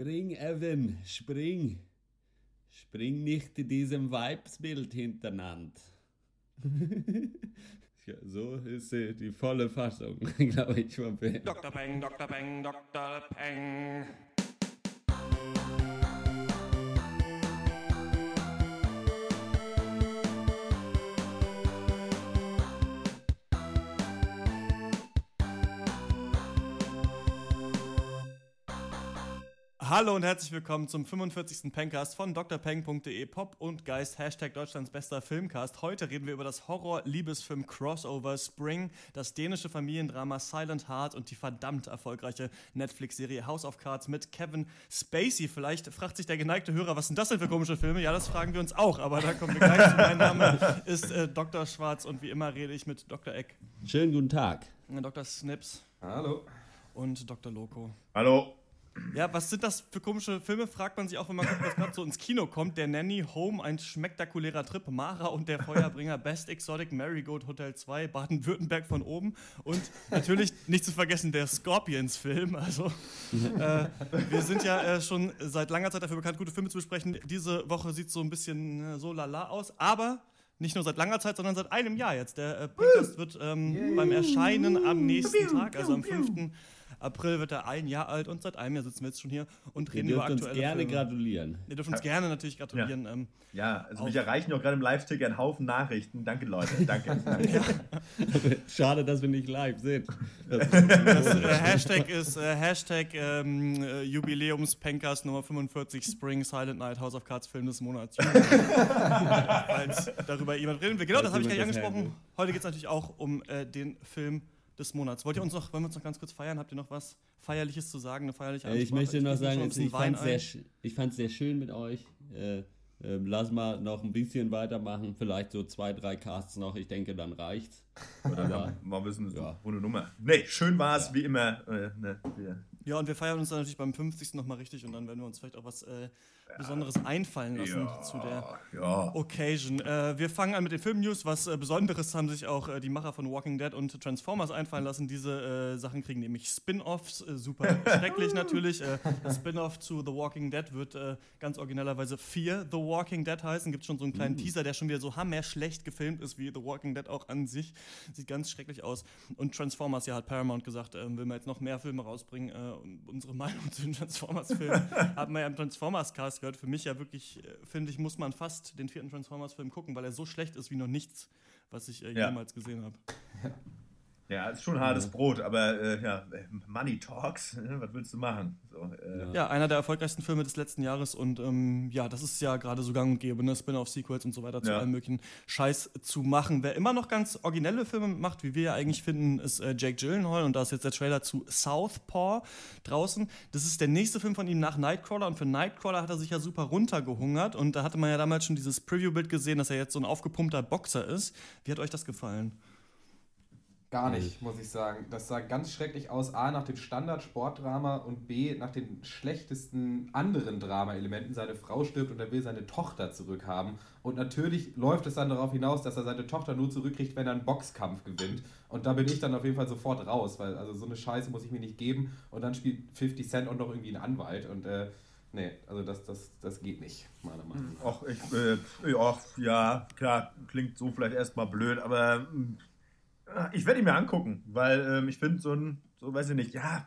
Spring, Evan, spring. Spring nicht in diesem Weibsbild hintereinander. ja, so ist die volle Fassung, glaube ich, von. Dr. Peng, Dr. Peng, Dr. Peng. Hallo und herzlich willkommen zum 45. Pencast von drpeng.de Pop und Geist, Hashtag Deutschlands bester Filmcast. Heute reden wir über das Horror-Liebesfilm-Crossover Spring, das dänische Familiendrama Silent Heart und die verdammt erfolgreiche Netflix-Serie House of Cards mit Kevin Spacey. Vielleicht fragt sich der geneigte Hörer, was sind das denn für komische Filme? Ja, das fragen wir uns auch, aber da kommen wir gleich zu. Mein Name ist äh, Dr. Schwarz und wie immer rede ich mit Dr. Eck, Schönen guten Tag. äh, Dr. Snips Hallo. und Dr. Loco. Hallo. Ja, was sind das für komische Filme, fragt man sich auch, wenn man guckt, was gerade so ins Kino kommt. Der Nanny, Home, ein spektakulärer Trip, Mara und der Feuerbringer, Best Exotic, Marigold Hotel 2, Baden-Württemberg von oben und natürlich nicht zu vergessen der Scorpions-Film. Also, äh, wir sind ja äh, schon seit langer Zeit dafür bekannt, gute Filme zu besprechen. Diese Woche sieht so ein bisschen äh, so lala aus, aber nicht nur seit langer Zeit, sondern seit einem Jahr jetzt. Der äh, Podcast wird ähm, beim Erscheinen am nächsten Tag, also am 5. April wird er ein Jahr alt und seit einem Jahr sitzen wir jetzt schon hier und Ihr reden über dürft uns aktuelle gerne Filme. gratulieren. Ihr dürft uns gerne natürlich gratulieren. Ähm, Ja, also mich erreichen auch gerade im Live-Ticker ein Haufen Nachrichten. Danke, Leute. Danke. Danke. Schade, dass wir nicht live sind. das äh, Hashtag ist äh, Hashtag ähm, äh, Jubiläums-Pencast Nummer 45 Spring Silent Night House of Cards Film des Monats. Falls darüber jemand reden will. Genau, das Falls habe ich gar nicht das angesprochen. Heute geht es natürlich auch um äh, den Film des Monats. Wollt ihr uns noch, wollen wir uns noch ganz kurz feiern? Habt ihr noch was Feierliches zu sagen? Eine feierliche Äh, ich Ansprache? möchte noch mir sagen, also ich fand es sehr, ich sehr schön mit euch. Äh, ähm, lass mal noch ein bisschen weitermachen. Vielleicht so zwei, drei Casts noch. Ich denke, dann reicht's. Oder Aber- mal wissen, so Ja. ohne Nummer. Nee, schön war es, wie immer. Äh, ne, wir- Ja, und wir feiern uns dann natürlich beim 50. nochmal richtig und dann werden wir uns vielleicht auch was äh, Besonderes einfallen lassen ja, zu der ja. Occasion. Äh, wir fangen an mit den Film-News. Was äh, Besonderes haben sich auch äh, die Macher von Walking Dead und Transformers einfallen lassen. Diese äh, Sachen kriegen nämlich Spin-Offs. Äh, super schrecklich natürlich. Spin-Off zu The Walking Dead wird ganz originellerweise Fear The Walking Dead heißen. Gibt schon so einen kleinen Teaser, der schon wieder so hammer-schlecht gefilmt ist, wie The Walking Dead auch an sich. Sieht ganz schrecklich aus. Und Transformers, ja, hat Paramount gesagt, will man jetzt noch mehr Filme rausbringen. Und unsere Meinung zu den Transformers-Filmen haben wir ja im Transformers-Cast gehört. Für mich ja wirklich, äh, finde ich, muss man fast den vierten Transformers-Film gucken, weil er so schlecht ist wie noch nichts, was ich äh, Ja. jemals gesehen habe. ja, ist schon hartes Brot, aber äh, ja, Money Talks, ne, was willst du machen? So, äh, Ja, einer der erfolgreichsten Filme des letzten Jahres und ähm, ja, das ist ja gerade so gang und gäbe, ne? Spin-off-Sequels und so weiter zu Ja. allem möglichen Scheiß zu machen. Wer immer noch ganz originelle Filme macht, wie wir ja eigentlich finden, ist äh, Jake Gyllenhaal und da ist jetzt der Trailer zu Southpaw draußen. Das ist der nächste Film von ihm nach Nightcrawler und für Nightcrawler hat er sich ja super runtergehungert und da hatte man ja damals schon dieses Preview-Bild gesehen, dass er jetzt so ein aufgepumpter Boxer ist. Wie hat euch das gefallen? Gar nicht, muss ich sagen. Das sah ganz schrecklich aus. A, nach dem Standard-Sportdrama und B, nach den schlechtesten anderen Drama-Elementen. Seine Frau stirbt und er will seine Tochter zurückhaben. Und natürlich läuft es dann darauf hinaus, dass er seine Tochter nur zurückkriegt, wenn er einen Boxkampf gewinnt. Und da bin ich dann auf jeden Fall sofort raus, weil also so eine Scheiße muss ich mir nicht geben. Und dann spielt 50 Cent auch noch irgendwie einen Anwalt. Und äh, nee, also das, das, das geht nicht, meiner Meinung nach. Och, ich, äh, ja, ja, klar, klingt so vielleicht erstmal blöd, aber mh, ich werde ihn mir angucken, weil ähm, ich finde so ein, so weiß ich nicht, ja,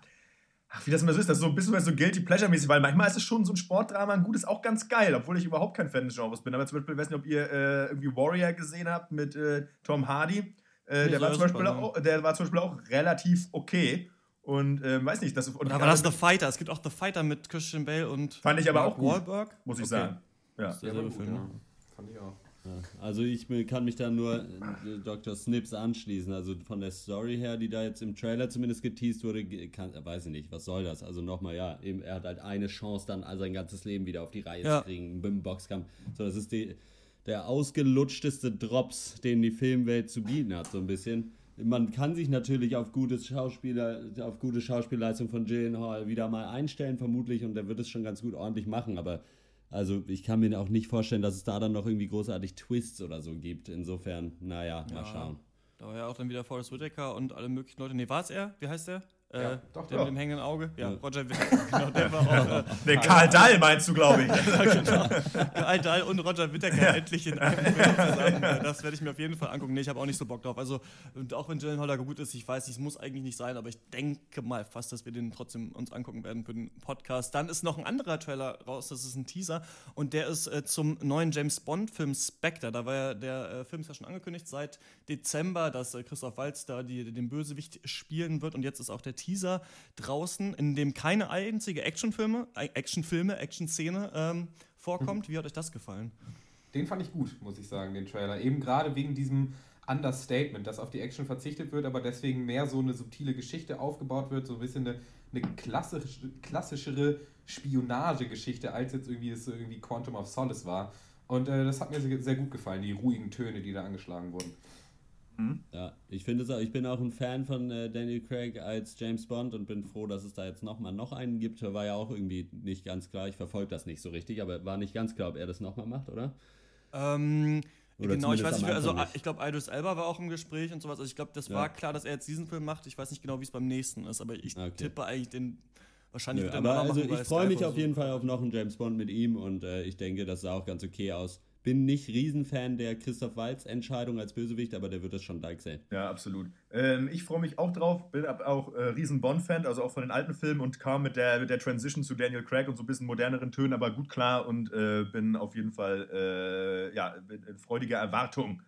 ach, wie das immer so ist, das ist so ein bisschen so Guilty Pleasure-mäßig, weil manchmal ist es schon so ein Sportdrama, ein gutes auch ganz geil, obwohl ich überhaupt kein Fan des Genres bin. Aber zum Beispiel, ich weiß nicht, ob ihr äh, irgendwie Warrior gesehen habt mit äh, Tom Hardy. Äh, der, war zum ja Beispiel super auch, der war zum Beispiel auch relativ okay. Und ähm, weiß nicht, das und Oder war das The Fighter? Es gibt auch The Fighter mit Christian Bale und Fand ich aber Mark auch gut. Wahlberg. muss ich Okay. sagen. Ja. Das ist derselbe war gut, Film, ja. ne? Fand ich auch. Also ich kann mich da nur äh, Dr. Snips anschließen. Also von der Story her, die da jetzt im Trailer zumindest geteased wurde, kann, weiß ich nicht, was soll das? Also nochmal, ja, eben, er hat halt eine Chance, dann sein ganzes Leben wieder auf die Reihe Ja. zu kriegen im Boxkampf. So, das ist die, der ausgelutschteste Drops, den die Filmwelt zu bieten hat, so ein bisschen. Man kann sich natürlich auf gutes Schauspieler, auf gute Schauspielleistung von Gyllenhaal wieder mal einstellen, vermutlich, und der wird es schon ganz gut ordentlich machen, aber also ich kann mir auch nicht vorstellen, dass es da dann noch irgendwie großartig Twists oder so gibt. Insofern, naja, mal Ja. schauen. Da war ja auch dann wieder Forrest Whitaker und alle möglichen Leute. Nee, war es er? Wie heißt der? Äh, Ja, doch, der doch. mit dem hängenden Auge? Ja. Roger Whittaker. Genau, der war auch. Äh, Karl Dahl meinst du, glaube ich. genau. Karl Dahl und Roger Whittaker endlich in einem Film zusammen. Das werde ich mir auf jeden Fall angucken. Nee, ich habe auch nicht so Bock drauf. Also, und auch wenn Jalen Holler gut ist, ich weiß, es muss eigentlich nicht sein, aber ich denke mal fast, dass wir den trotzdem uns angucken werden für den Podcast. Dann ist noch ein anderer Trailer raus, das ist ein Teaser und der ist äh, zum neuen James Bond-Film Spectre. Da war ja der äh, Film ist ja schon angekündigt seit Dezember, dass äh, Christoph Waltz da die, den Bösewicht spielen wird und jetzt ist auch der Teaser draußen, in dem keine einzige Actionfilme, Actionfilme, Action-Szene ähm, vorkommt. Wie hat euch das gefallen? Den fand ich gut, muss ich sagen, den Trailer. Eben gerade wegen diesem Understatement, dass auf die Action verzichtet wird, aber deswegen mehr so eine subtile Geschichte aufgebaut wird, so ein bisschen eine, eine klassisch, klassischere Spionagegeschichte, als jetzt irgendwie es irgendwie Quantum of Solace war. Und äh, das hat mir sehr, sehr gut gefallen, die ruhigen Töne, die da angeschlagen wurden. Ja, ich finde es auch, ich bin auch ein Fan von äh, Daniel Craig als James Bond und bin froh, dass es da jetzt nochmal noch einen gibt. War ja auch irgendwie nicht ganz klar. Ich verfolge das nicht so richtig, aber war nicht ganz klar, ob er das nochmal macht, oder? Ähm, Oder genau, ich weiß nicht, also nicht. ich glaube, Idris Elba war auch im Gespräch und sowas. Also ich glaube, das Ja. war klar, dass er jetzt diesen Film macht. Ich weiß nicht genau, wie es beim nächsten ist, aber ich Okay. tippe eigentlich den wahrscheinlich Nö, wird er aber also machen ich freue mich auf so. jeden Fall auf noch einen James Bond mit ihm und äh, ich denke, das sah auch ganz okay aus. Bin nicht Riesenfan der Christoph Waltz Entscheidung als Bösewicht, aber der wird das schon like sehen. Ja, absolut. Ähm, ich freue mich auch drauf, bin auch äh, riesen Bond-Fan, also auch von den alten Filmen und kam mit der, mit der Transition zu Daniel Craig und so ein bisschen moderneren Tönen, aber gut klar und äh, bin auf jeden Fall äh, ja, in freudiger Erwartung.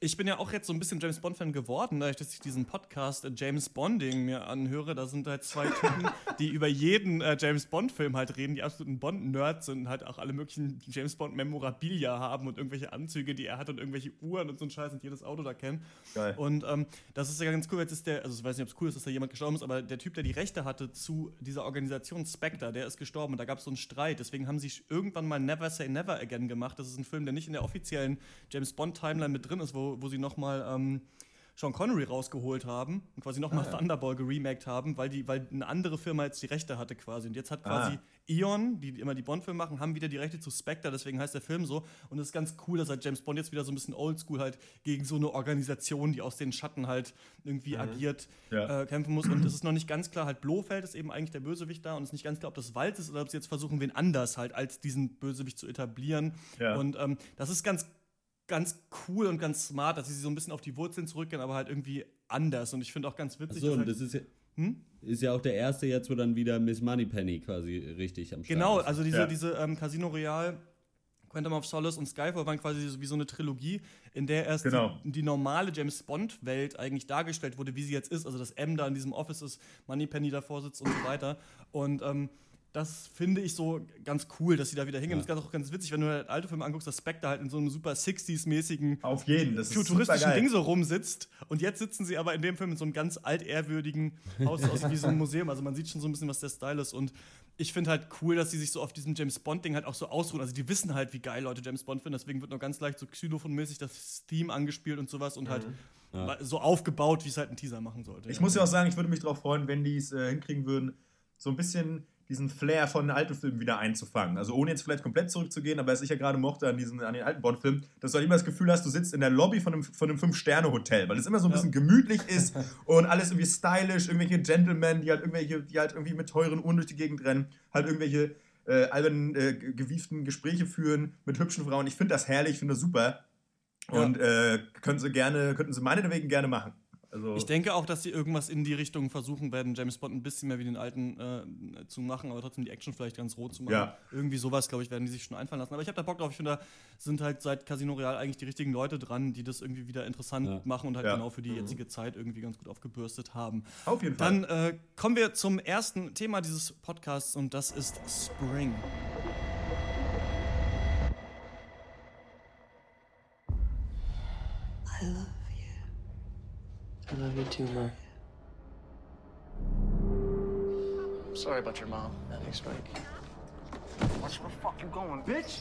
Ich bin ja auch jetzt so ein bisschen James Bond-Fan geworden, dadurch, dass ich diesen Podcast äh, James Bonding mir anhöre. Da sind halt zwei Typen, die über jeden äh, James Bond-Film halt reden, die absoluten Bond-Nerds sind und halt auch alle möglichen James Bond-Memorabilia haben und irgendwelche Anzüge, die er hat und irgendwelche Uhren und so ein Scheiß und jedes Auto da kennen. Geil. Und ähm, das ist ja ganz cool. Jetzt ist der, also ich weiß nicht, ob es cool ist, dass da jemand gestorben ist, aber der Typ, der die Rechte hatte zu dieser Organisation Spectre, der ist gestorben und da gab es so einen Streit. Deswegen haben sie irgendwann mal Never Say Never Again gemacht. Das ist ein Film, der nicht in der offiziellen James Bond-Timeline mit drin ist, wo, wo sie nochmal ähm, Sean Connery rausgeholt haben und quasi nochmal Ah, ja. Thunderball geremaked haben, weil, die, weil eine andere Firma jetzt die Rechte hatte quasi. Und jetzt hat quasi Ah. Eon, die immer die Bond-Filme machen, haben wieder die Rechte zu Spectre, deswegen heißt der Film so. Und es ist ganz cool, dass halt James Bond jetzt wieder so ein bisschen oldschool halt gegen so eine Organisation, die aus den Schatten halt irgendwie agiert, Ja. äh, kämpfen muss. Und es ist noch nicht ganz klar, halt Blofeld ist eben eigentlich der Bösewicht da und es ist nicht ganz klar, ob das Wald ist oder ob sie jetzt versuchen, wen anders halt als diesen Bösewicht zu etablieren. Ja. Und ähm, das ist ganz ganz cool und ganz smart, dass sie so ein bisschen auf die Wurzeln zurückgehen, aber halt irgendwie anders. Und ich finde auch ganz witzig, Achso, dass und halt das ist ja, Hm? ist ja auch der erste jetzt, wo dann wieder Miss Moneypenny quasi richtig am Start Genau, ist. also diese, Ja. diese ähm, Casino Royale, Quantum of Solace und Skyfall waren quasi so- wie so eine Trilogie, in der erst Genau. die, die normale James Bond-Welt eigentlich dargestellt wurde, wie sie jetzt ist. Also dass M da in diesem Office ist, Moneypenny davor sitzt und so weiter. Und ähm, das finde ich so ganz cool, dass sie da wieder hingehen. Ja. Das ist auch ganz witzig, wenn du halt alte Filme anguckst, dass Spectre halt in so einem super 60s-mäßigen Auf jeden, das ist futuristischen. Ding so rumsitzt. Und jetzt sitzen sie aber in dem Film in so einem ganz altehrwürdigen Haus aus wie so ein Museum. Also man sieht schon so ein bisschen, was der Style ist. Und ich finde halt cool, dass sie sich so auf diesem James Bond-Ding halt auch so ausruhen. Also die wissen halt, wie geil Leute James Bond finden. Deswegen wird nur ganz leicht so xylophonmäßig das Theme angespielt und sowas und halt Ja. so aufgebaut, wie es halt ein Teaser machen sollte. Ich ja. muss ja auch sagen, ich würde mich darauf freuen, wenn die es äh, hinkriegen würden, so ein bisschen diesen Flair von den alten Filmen wieder einzufangen. Also ohne jetzt vielleicht komplett zurückzugehen, aber was ich ja gerade mochte an, diesen, an den alten Bond-Filmen, dass du halt immer das Gefühl hast, du sitzt in der Lobby von einem, von einem Fünf-Sterne-Hotel, weil es immer so ein Ja. bisschen gemütlich ist und alles irgendwie stylisch, irgendwelche Gentlemen, die halt irgendwelche, die halt irgendwie mit teuren Uhren durch die Gegend rennen, halt irgendwelche äh, albernen, äh, ge- gewieften Gespräche führen mit hübschen Frauen. Ich finde das herrlich, ich finde das super. Ja. Und äh, können sie gerne, könnten sie meinetwegen gerne machen. Also, Ich denke auch, dass sie irgendwas in die Richtung versuchen werden, James Bond ein bisschen mehr wie den alten äh, zu machen, aber trotzdem die Action vielleicht ganz rot zu machen. Ja. Irgendwie sowas, glaube ich, werden die sich schon einfallen lassen. Aber ich habe da Bock drauf. Ich finde, da sind halt seit Casino Royale eigentlich die richtigen Leute dran, die das irgendwie wieder interessant Ja. machen und halt Ja. genau für die jetzige Zeit irgendwie ganz gut aufgebürstet haben. auf jeden Fall. Dann äh, kommen wir zum ersten Thema dieses Podcasts und das ist Spring. I love. I love you too, Murray. I'm sorry about your mom, that next week. Watch where the fuck you going, bitch?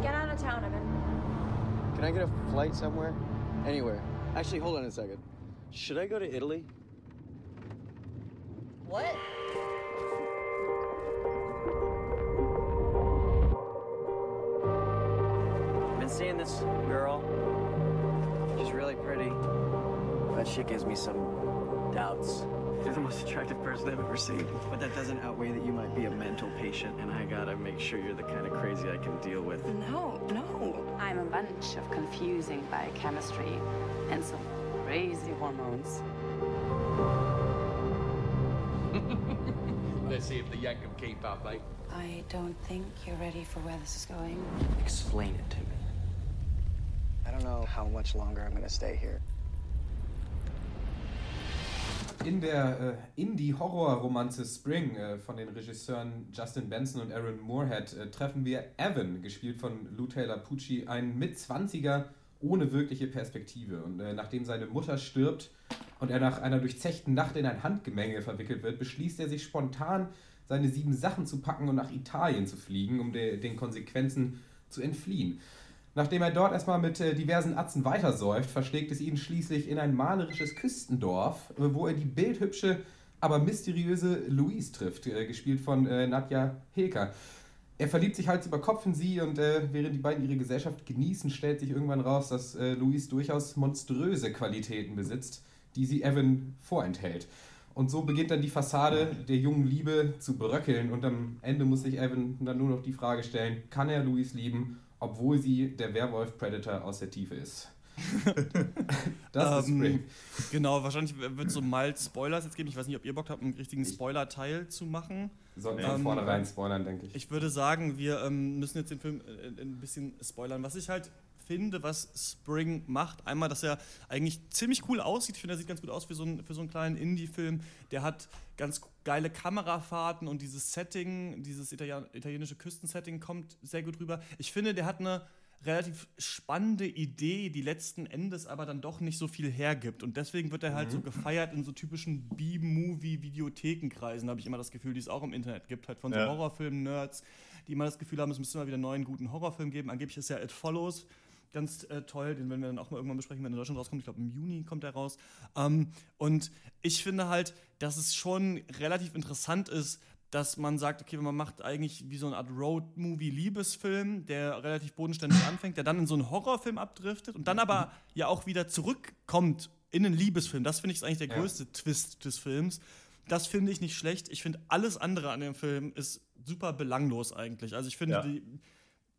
Get out of town, Evan. Can I get a flight somewhere? Anywhere. Actually, hold on a second. Should I go to Italy? What? Seeing this girl? She's really pretty, but she gives me some doubts. You're the most attractive person I've ever seen. But that doesn't outweigh that you might be a mental patient, and I gotta make sure you're the kind of crazy I can deal with. No, no. I'm a bunch of confusing biochemistry and some crazy hormones. Let's see if the yank can keep up, eh? I don't think you're ready for where this is going. Explain it to me. Don't know how much longer I'm gonna stay here. In der äh, Indie-Horror-Romanze Spring äh, von den Regisseuren Justin Benson und Aaron Moorhead äh, treffen wir Evan, gespielt von Lou Taylor Pucci, einen Mitzwanziger ohne wirkliche Perspektive. Und äh, nachdem seine Mutter stirbt und er nach einer durchzechten Nacht in ein Handgemenge verwickelt wird, beschließt er sich spontan, seine sieben Sachen zu packen und nach Italien zu fliegen, um de den Konsequenzen zu entfliehen. Nachdem er dort erstmal mit äh, diversen Atzen weitersäuft, verschlägt es ihn schließlich in ein malerisches Küstendorf, äh, wo er die bildhübsche, aber mysteriöse Louise trifft, äh, gespielt von äh, Nadja Hilker. Er verliebt sich Hals über Kopf in sie und äh, während die beiden ihre Gesellschaft genießen, stellt sich irgendwann raus, dass äh, Louise durchaus monströse Qualitäten besitzt, die sie Evan vorenthält. Und so beginnt dann die Fassade der jungen Liebe zu bröckeln und am Ende muss sich Evan dann nur noch die Frage stellen, kann er Louise lieben, obwohl sie der Werwolf-Predator aus der Tiefe ist. das ist Ähm, Spring. Genau, wahrscheinlich wird es so mal Spoilers jetzt geben. Ich weiß nicht, ob ihr Bock habt, einen richtigen Spoiler-Teil zu machen. Sollten von Ähm, vornherein spoilern, denke ich. Ich würde sagen, wir ähm, müssen jetzt den Film äh, ein bisschen spoilern. Was ich halt finde, was Spring macht, einmal, dass er eigentlich ziemlich cool aussieht. Ich finde, er sieht ganz gut aus für so einen, für so einen kleinen Indie-Film. Der hat ganz geile Kamerafahrten und dieses Setting, dieses Italien italienische Küstensetting kommt sehr gut rüber. Ich finde, der hat eine relativ spannende Idee, die letzten Endes aber dann doch nicht so viel hergibt. Und deswegen wird er halt so gefeiert in so typischen B-Movie-Videothekenkreisen, habe ich immer das Gefühl, die es auch im Internet gibt, halt von so Ja. Horrorfilm-Nerds, die immer das Gefühl haben, es müsste mal wieder einen neuen guten Horrorfilm geben. Angeblich ist ja It Follows ganz äh, toll, den werden wir dann auch mal irgendwann besprechen, wenn er in Deutschland rauskommt. Ich glaube, im Juni kommt er raus. Ähm, und ich finde halt, dass es schon relativ interessant ist, dass man sagt, okay, man macht eigentlich wie so eine Art Road-Movie-Liebesfilm, der relativ bodenständig anfängt, der dann in so einen Horrorfilm abdriftet und dann aber ja auch wieder zurückkommt in einen Liebesfilm. Das finde ich eigentlich der Ja. größte Twist des Films. Das finde ich nicht schlecht. Ich finde alles andere an dem Film ist super belanglos eigentlich. Also ich finde Ja. die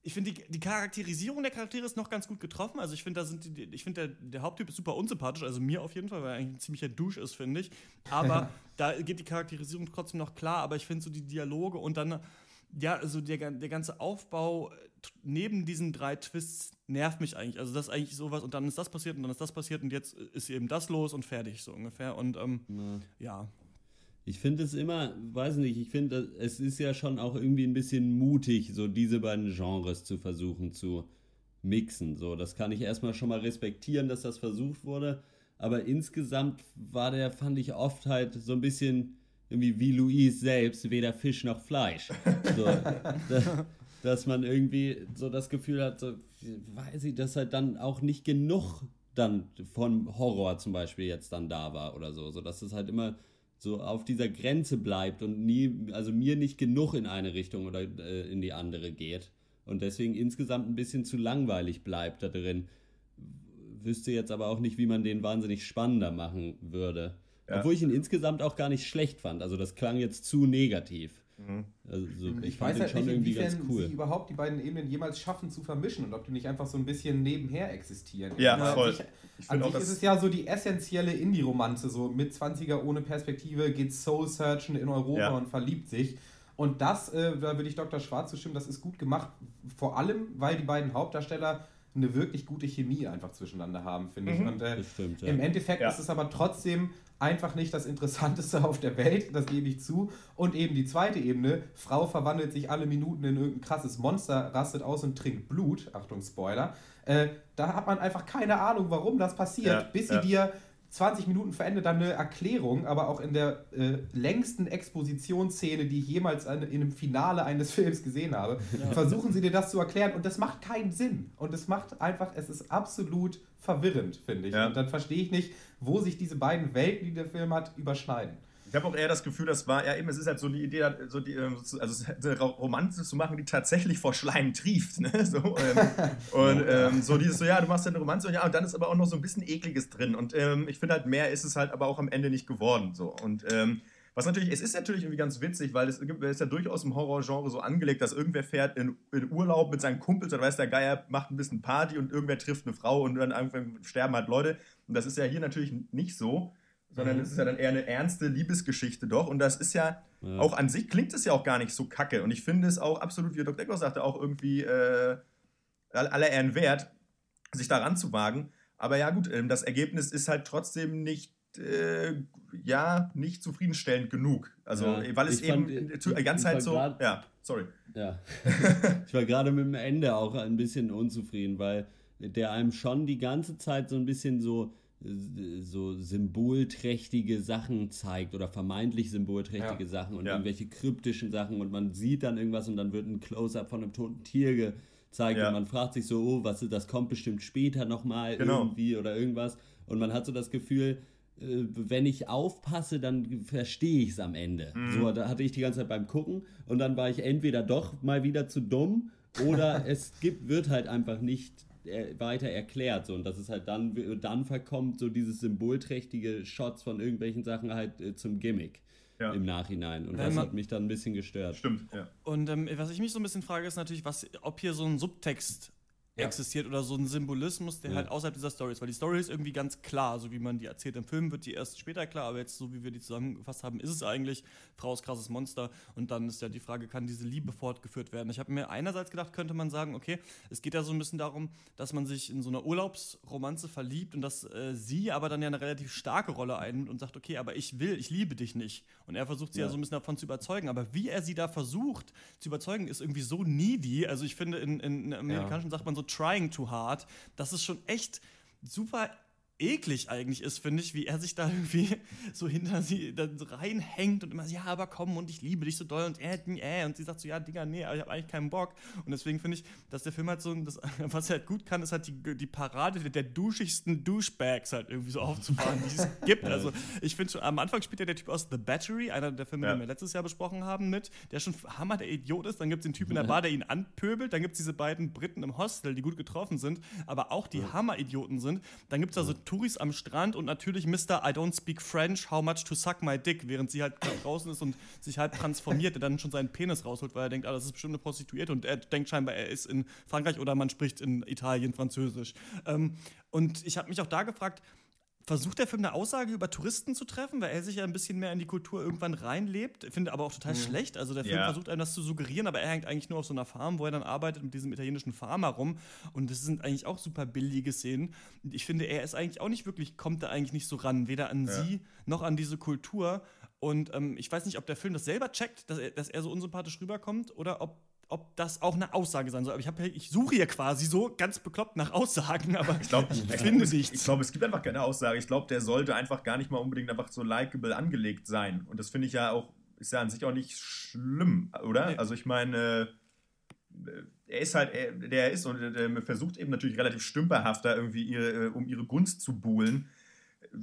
ich finde, die, die Charakterisierung der Charaktere ist noch ganz gut getroffen. Also ich finde, da sind die, ich finde, der, der Haupttyp ist super unsympathisch, also mir auf jeden Fall, weil er eigentlich ein ziemlicher Dusch ist, finde ich. Aber da geht die Charakterisierung trotzdem noch klar, aber ich finde so die Dialoge und dann, ja, also der, der ganze Aufbau äh, neben diesen drei Twists nervt mich eigentlich. Also das ist eigentlich sowas und dann ist das passiert und dann ist das passiert und jetzt ist eben das los und fertig, so ungefähr. Und ähm, ja. Ich finde es immer, weiß nicht, ich finde, es ist ja schon auch irgendwie ein bisschen mutig, so diese beiden Genres zu versuchen zu mixen. So, das kann ich erstmal schon mal respektieren, dass das versucht wurde. Aber insgesamt war der, fand ich oft halt so ein bisschen irgendwie wie Louise selbst, weder Fisch noch Fleisch. So, da, dass man irgendwie so das Gefühl hat, so, weiß ich, dass halt dann auch nicht genug dann von Horror zum Beispiel jetzt dann da war oder so. So dass es halt immer so auf dieser Grenze bleibt und nie, also mir nicht genug in eine Richtung oder äh, in die andere geht. Und deswegen insgesamt ein bisschen zu langweilig bleibt da drin. Wüsste jetzt aber auch nicht, wie man den wahnsinnig spannender machen würde. Ja. Obwohl ich ihn insgesamt auch gar nicht schlecht fand. Also das klang jetzt zu negativ. Mhm. Also so, ich, Ich, weiß halt schon nicht, irgendwie inwiefern ganz cool. sie überhaupt die beiden Ebenen jemals schaffen zu vermischen und ob die nicht einfach so ein bisschen nebenher existieren. Ja, An voll. Sich, Ich an sich ist es ja so die essentielle Indie-Romanze, so mit 20er ohne Perspektive geht Soul-Searchen in Europa Ja. und verliebt sich. Und das, äh, da würde ich Dr. Schwarz zustimmen, das ist gut gemacht. Vor allem, weil die beiden Hauptdarsteller eine wirklich gute Chemie einfach zwischeneinander haben, finde ich. Mhm. Und äh, Das stimmt, ja. im Endeffekt Ja. ist es aber trotzdem einfach nicht das Interessanteste auf der Welt, das gebe ich zu. Und eben die zweite Ebene, Frau verwandelt sich alle Minuten in irgendein krasses Monster, rastet aus und trinkt Blut, Achtung Spoiler, äh, da hat man einfach keine Ahnung, warum das passiert, Ja, bis sie ja. dir 20 Minuten vor Ende dann eine Erklärung, aber auch in der äh, längsten Expositionsszene, die ich jemals eine, in einem Finale eines Films gesehen habe, versuchen sie dir das zu erklären und das macht keinen Sinn. Und es macht einfach, es ist absolut verwirrend, finde ich. Ja. Und dann verstehe ich nicht, wo sich diese beiden Welten, die der Film hat, überschneiden. Ich habe auch eher das Gefühl, das war ja eben, es ist halt so die Idee, so die, ähm, also eine Romanze zu machen, die tatsächlich vor Schleim trieft. Ne? So, ähm, und ähm, so dieses so, ja, du machst ja eine Romanze und ja, und dann ist aber auch noch so ein bisschen Ekliges drin. Und ähm, ich finde halt, mehr ist es halt aber auch am Ende nicht geworden. So. Und ähm, was natürlich, es ist natürlich irgendwie ganz witzig, weil es, es ist ja durchaus im Horrorgenre so angelegt, dass irgendwer fährt in, in Urlaub mit seinen Kumpels oder weiß der Geier, macht ein bisschen Party und irgendwer trifft eine Frau und dann irgendwann sterben halt Leute. Und das ist ja hier natürlich nicht so, sondern Mhm. es ist ja dann eher eine ernste Liebesgeschichte doch. Und das ist ja, auch an sich klingt es ja auch gar nicht so kacke. Und ich finde es auch absolut, wie Dr. Eckler sagte, auch irgendwie äh, all- aller Ehren wert, sich daran zu wagen. Aber ja, gut, ähm, das Ergebnis ist halt trotzdem nicht, äh, ja, nicht zufriedenstellend genug. Also, Ja, weil es eben die ganze Zeit so. grad- Ja, sorry. Ja. ich war gerade mit dem Ende auch ein bisschen unzufrieden, weil der einem schon die ganze Zeit so ein bisschen so, so symbolträchtige Sachen zeigt oder vermeintlich symbolträchtige Ja. Sachen und Ja. irgendwelche kryptischen Sachen und man sieht dann irgendwas und dann wird ein Close-up von einem toten Tier gezeigt Ja. und man fragt sich so, oh, was ist, das kommt bestimmt später nochmal Genau. irgendwie oder irgendwas und man hat so das Gefühl, äh, wenn ich aufpasse, dann verstehe ich es am Ende. Mhm. So, da hatte ich die ganze Zeit beim Gucken und dann war ich entweder doch mal wieder zu dumm oder es gibt, wird halt einfach nicht weiter erklärt. So, und das ist halt dann, dann verkommt so dieses symbolträchtige Shots von irgendwelchen Sachen halt äh, zum Gimmick Ja. im Nachhinein. Und Wenn das hat mich dann ein bisschen gestört. Stimmt, ja. Und ähm, was ich mich so ein bisschen frage, ist natürlich, was, ob hier so ein Subtext Ja. existiert oder so ein Symbolismus, der Ja. halt außerhalb dieser Story ist. Weil die Story ist irgendwie ganz klar, so wie man die erzählt im Film, wird die erst später klar, aber jetzt, so wie wir die zusammengefasst haben, ist es eigentlich, Frau ist krasses Monster. Und dann ist ja die Frage, kann diese Liebe fortgeführt werden? Ich habe mir einerseits gedacht, könnte man sagen, okay, es geht ja so ein bisschen darum, dass man sich in so einer Urlaubsromanze verliebt und dass äh, sie aber dann ja eine relativ starke Rolle einnimmt und sagt, okay, aber ich will, ich liebe dich nicht. Und er versucht sie ja, Ja. so ein bisschen davon zu überzeugen. Aber wie er sie da versucht zu überzeugen, ist irgendwie so needy. Also ich finde, in, in, in amerikanischen sagt man so trying too hard. dass es schon echt super eklig eigentlich ist, finde ich, wie er sich da irgendwie so hinter sie dann reinhängt und immer so, ja, aber komm und ich liebe dich so doll und äh, äh, und sie sagt so, ja, Digga, nee, aber ich habe eigentlich keinen Bock. Und deswegen finde ich, dass der Film halt so, das, was er halt gut kann, ist halt die, die Parade der, der duschigsten Douchebags halt irgendwie so aufzufahren, die es gibt. Also ich finde schon, am Anfang spielt ja der Typ aus The Battery, einer der Filme, Ja. den wir letztes Jahr besprochen haben, mit, der schon hammer der Idiot ist. Dann gibt es den Typ in der Bar, der ihn anpöbelt. Dann gibt es diese beiden Briten im Hostel, die gut getroffen sind, aber auch die Hammer-Idioten sind. Dann gibt es da so Touris am Strand und natürlich Mr. I don't speak French, how much to suck my dick, während sie halt draußen ist und sich halt transformiert, der dann schon seinen Penis rausholt, weil er denkt, ah, das ist bestimmt eine Prostituierte und er denkt scheinbar, er ist in Frankreich oder man spricht in Italien Französisch. Ähm, und ich habe mich auch da gefragt, Versucht der Film eine Aussage über Touristen zu treffen, weil er sich ja ein bisschen mehr in die Kultur irgendwann reinlebt? Finde aber auch total schlecht. Also der Film Ja. versucht einem das zu suggerieren, aber er hängt eigentlich nur auf so einer Farm, wo er dann arbeitet mit diesem italienischen Farmer rum. Und das sind eigentlich auch super billige Szenen. Und ich finde, er ist eigentlich auch nicht wirklich, kommt da eigentlich nicht so ran, weder an sie noch an diese Kultur. Und ähm, ich weiß nicht, ob der Film das selber checkt, dass er, dass er so unsympathisch rüberkommt oder ob ob das auch eine Aussage sein soll. Aber ich, hab, ich suche hier quasi so ganz bekloppt nach Aussagen, aber ich, glaub, ich finde nichts. Ich glaube, es gibt einfach keine Aussage. Ich glaube, der sollte einfach gar nicht mal unbedingt einfach so likable angelegt sein. Und das finde ich ja auch, ist ja an sich auch nicht schlimm, oder? Nee. Also ich meine, äh, er ist halt, er, der er ist und er versucht eben natürlich relativ stümperhafter irgendwie ihre, äh, um ihre Gunst zu buhlen.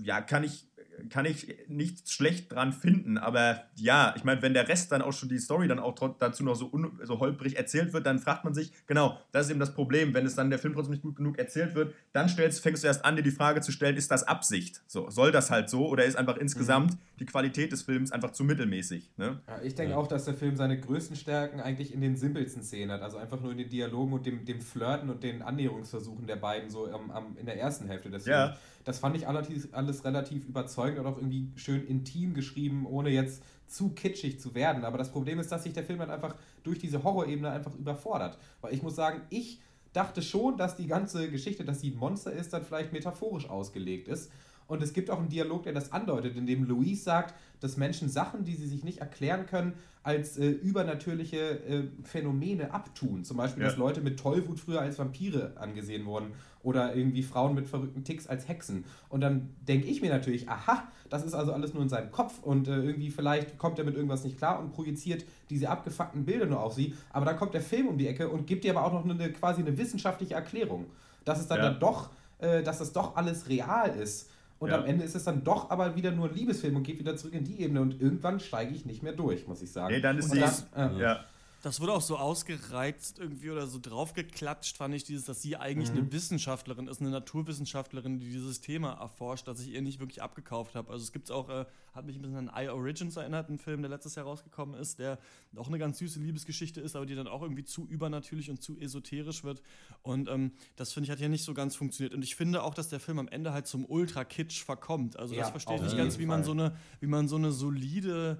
Ja, kann ich, kann ich nichts schlecht dran finden, aber ja, ich meine, wenn der Rest dann auch schon die Story dann auch dazu noch so, un, so holprig erzählt wird, dann fragt man sich, genau, das ist eben das Problem, wenn es dann der Film trotzdem nicht gut genug erzählt wird, dann stellst, fängst du erst an, dir die Frage zu stellen, ist das Absicht? So, soll das halt so oder ist einfach insgesamt die Qualität des Films einfach zu mittelmäßig? Ne? Ja, ich denke auch, dass der Film seine größten Stärken eigentlich in den simpelsten Szenen hat. Also einfach nur in den Dialogen und dem, dem Flirten und den Annäherungsversuchen der beiden so am, am, in der ersten Hälfte des Ja. Films. Das fand ich alles, alles relativ überzeugend und auch irgendwie schön intim geschrieben, ohne jetzt zu kitschig zu werden. Aber das Problem ist, dass sich der Film dann einfach durch diese Horrorebene einfach überfordert. Weil ich muss sagen, ich dachte schon, dass die ganze Geschichte, dass sie ein Monster ist, dann vielleicht metaphorisch ausgelegt ist. Und es gibt auch einen Dialog, der das andeutet, in dem Louise sagt, dass Menschen Sachen, die sie sich nicht erklären können, als äh, übernatürliche äh, Phänomene abtun. Zum Beispiel, Ja. dass Leute mit Tollwut früher als Vampire angesehen wurden oder irgendwie Frauen mit verrückten Ticks als Hexen. Und dann denke ich mir natürlich, aha, das ist also alles nur in seinem Kopf und äh, irgendwie vielleicht kommt er mit irgendwas nicht klar und projiziert diese abgefuckten Bilder nur auf sie. Aber dann kommt der Film um die Ecke und gibt dir aber auch noch eine, quasi eine wissenschaftliche Erklärung, dass es dann, Ja. dann doch, äh, dass das doch alles real ist. Und Ja. am Ende ist es dann doch aber wieder nur ein Liebesfilm und geht wieder zurück in die Ebene. Und irgendwann steige ich nicht mehr durch, muss ich sagen. Nee, dann ist und dann, äh, Ja. Das wurde auch so ausgereizt irgendwie oder so draufgeklatscht, fand ich, dieses, dass sie eigentlich Mhm. eine Wissenschaftlerin ist, eine Naturwissenschaftlerin, die dieses Thema erforscht, dass ich ihr nicht wirklich abgekauft habe. Also es gibt auch, äh, hat mich ein bisschen an I Origins erinnert, ein Film, der letztes Jahr rausgekommen ist, der auch eine ganz süße Liebesgeschichte ist, aber die dann auch irgendwie zu übernatürlich und zu esoterisch wird. Und ähm, das finde ich hat ja nicht so ganz funktioniert. Und ich finde auch, dass der Film am Ende halt zum Ultra-Kitsch verkommt. Also Ja, das verstehe ich nicht ganz, wie man so eine, wie man so eine solide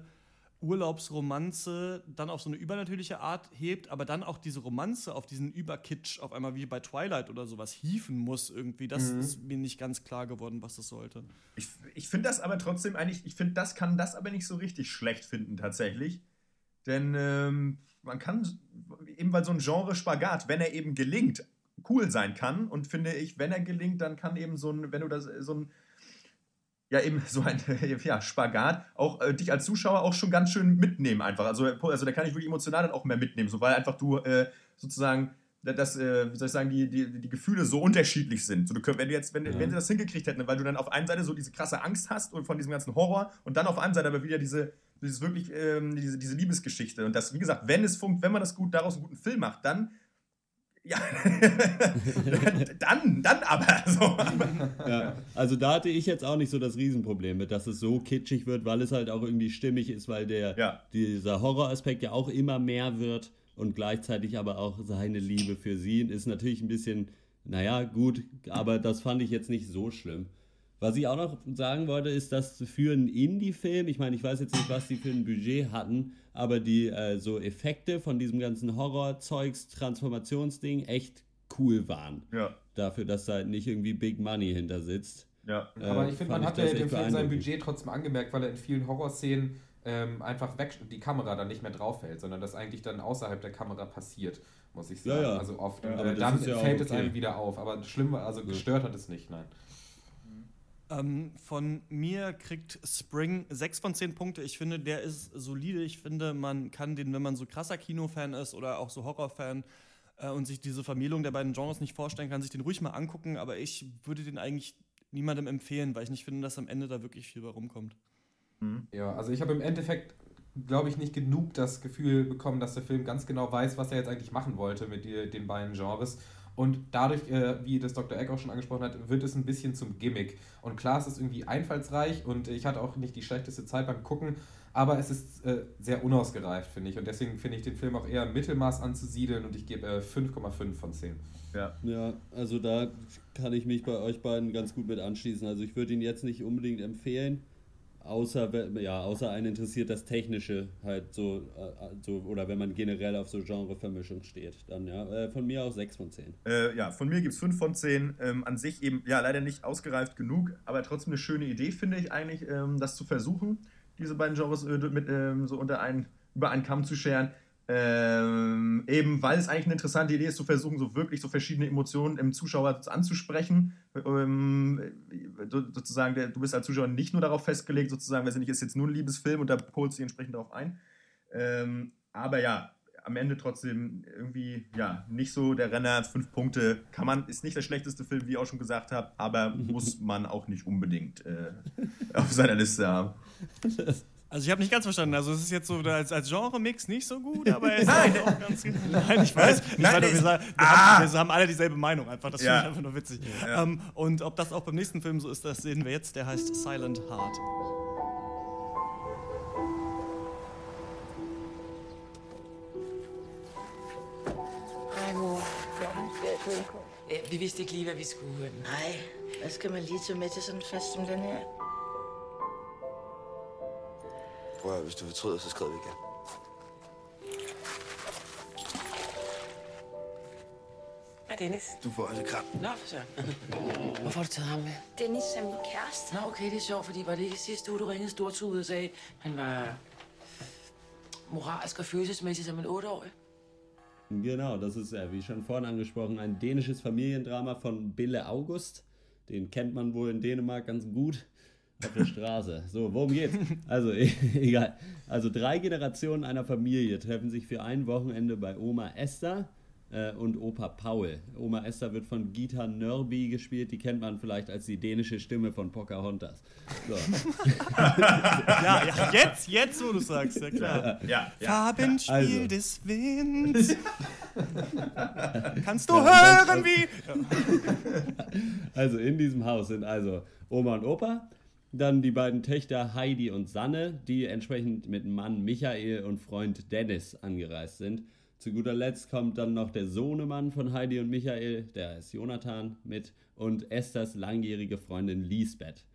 Urlaubsromanze dann auf so eine übernatürliche Art hebt, aber dann auch diese Romanze auf diesen Überkitsch auf einmal wie bei Twilight oder sowas hieven muss irgendwie. Das Mhm. ist mir nicht ganz klar geworden, was das sollte. Ich, ich finde das aber trotzdem eigentlich, ich finde, das kann das aber nicht so richtig schlecht finden tatsächlich. Denn ähm, man kann, eben weil so ein Genre Spagat, wenn er eben gelingt, cool sein kann. Und finde ich, wenn er gelingt, dann kann eben so ein, wenn du das, so ein, ja eben so ein ja, Spagat auch äh, dich als Zuschauer auch schon ganz schön mitnehmen einfach. Also, also da kann ich wirklich emotional dann auch mehr mitnehmen, so weil einfach du äh, sozusagen das, äh, wie soll ich sagen, die, die, die Gefühle so unterschiedlich sind. So, du, wenn, du jetzt, wenn, wenn sie das hingekriegt hätten, weil du dann auf einer Seite so diese krasse Angst hast und von diesem ganzen Horror und dann auf der anderen Seite aber wieder diese, dieses wirklich, ähm, diese, diese Liebesgeschichte. Und das, wie gesagt, wenn es funkt, wenn man das gut daraus einen guten Film macht, dann ja, dann, dann aber so. Ja, also da hatte ich jetzt auch nicht so das Riesenproblem mit, dass es so kitschig wird, weil es halt auch irgendwie stimmig ist, weil der Ja. dieser Horroraspekt ja auch immer mehr wird und gleichzeitig aber auch seine Liebe für sie ist natürlich ein bisschen, naja, gut, aber das fand ich jetzt nicht so schlimm. Was ich auch noch sagen wollte, ist, dass für einen Indie-Film, ich meine, ich weiß jetzt nicht, was die für ein Budget hatten, aber die äh, so Effekte von diesem ganzen Horror-Zeugs, Transformationsding echt cool waren. Ja. Dafür, dass da halt nicht irgendwie Big Money hinter sitzt. Ja. Aber Äh, ich finde, fand man hat ja dem Film sein. Budget trotzdem angemerkt, weil er in vielen Horrorszenen ähm, einfach weg, die Kamera dann nicht mehr drauf fällt, sondern das eigentlich dann außerhalb der Kamera passiert, muss ich sagen. Ja, ja. Also oft. Ja, aber äh, dann ist ja fällt es okay. einem wieder auf. Aber schlimm, war- also gestört hat es nicht, nein. Ähm, von mir kriegt Spring 6 von 10 Punkte. Ich finde, der ist solide. Ich finde, man kann den, wenn man so krasser Kinofan ist oder auch so Horrorfan äh, und sich diese Vermählung der beiden Genres nicht vorstellen kann, sich den ruhig mal angucken. Aber ich würde den eigentlich niemandem empfehlen, weil ich nicht finde, dass am Ende da wirklich viel bei rumkommt. Ja, also ich habe im Endeffekt, glaube ich, nicht genug das Gefühl bekommen, dass der Film ganz genau weiß, was er jetzt eigentlich machen wollte mit die, den beiden Genres. Und dadurch, äh, wie das Dr. Egg auch schon angesprochen hat, wird es ein bisschen zum Gimmick. Und klar, es ist irgendwie einfallsreich und ich hatte auch nicht die schlechteste Zeit beim Gucken, aber es ist äh, sehr unausgereift, finde ich. Und deswegen finde ich den Film auch eher Mittelmaß anzusiedeln und ich gebe äh, 5,5 von 10. Ja. Ja, also da kann ich mich bei euch beiden ganz gut mit anschließen. Also ich würde ihn jetzt nicht unbedingt empfehlen, außer, ja, außer einen interessiert das Technische halt so, äh, so oder wenn man generell auf so Genrevermischung steht, dann ja, äh, von mir aus 6 von 10. Äh, ja, von mir gibt es 5 von 10. Ähm, an sich eben, ja, leider nicht ausgereift genug, aber trotzdem eine schöne Idee, finde ich eigentlich, ähm, das zu versuchen, diese beiden Genres äh, mit, ähm, so unter einen, über einen Kamm zu scheren. Ähm, eben, weil es eigentlich eine interessante Idee ist, zu versuchen, so wirklich so verschiedene Emotionen im Zuschauer anzusprechen. Ähm, so, sozusagen, der, du bist als Zuschauer nicht nur darauf festgelegt, sozusagen, weiß ich nicht, ist jetzt nur ein Liebesfilm und da polst du entsprechend darauf ein. Ähm, aber ja, am Ende trotzdem irgendwie, ja, nicht so der Renner, fünf Punkte. Kann man, ist nicht der schlechteste Film, wie ich auch schon gesagt habe, aber muss man auch nicht unbedingt äh, auf seiner Liste haben. Also ich habe nicht ganz verstanden. Also es ist jetzt so als, als Genre-Mix nicht so gut, aber er ist auch auch ganz gut. Nein, ich weiß. Ich Nein, weiß wir, sagen, wir, Ah! haben, wir haben alle dieselbe Meinung einfach. Das finde Ja. ich einfach nur witzig. Ja. Ähm, und ob das auch beim nächsten Film so ist, das sehen wir jetzt. Der heißt Silent Heart. Vi vidste ikke lige, hvad vi skulle. Nej, hvad skal man lige tage med til sådan en fest som den her? Prøv at hvis du fortryder, så skriver vi igen. Hej Dennis. Du får også kram. Nå, for så. Hvorfor har du taget ham med? Dennis er min kæreste. Nå, okay, det er sjovt, fordi var det ikke sidste uge, du ringede stortudet og sagde, han var moralsk og følelsesmæssigt som en otteårig? Genau, das ist ja, wie schon vorhin angesprochen, ein dänisches Familiendrama von Bille August. Den kennt man wohl in Dänemark ganz gut auf der Straße. So, worum geht's? Also, egal. Also, drei Generationen einer Familie treffen sich für ein Wochenende bei Oma Esther. äh, und Opa Paul. Oma Esther wird von Gita Nörby gespielt, die kennt man vielleicht als die dänische Stimme von Pocahontas. So. ja, ja, jetzt, jetzt, wo du sagst, ja klar. Ja, ja, Farbenspiel Also. des Winds. Kannst du hören, wie. Also in diesem Haus sind also Oma und Opa, dann die beiden Töchter Heidi und Sanne, die entsprechend mit Mann Michael und Freund Dennis angereist sind. Zu guter Letzt kommt dann noch der Sohnemann von Heidi und Michael, der ist Jonathan, mit und Esthers langjährige Freundin Lisbeth.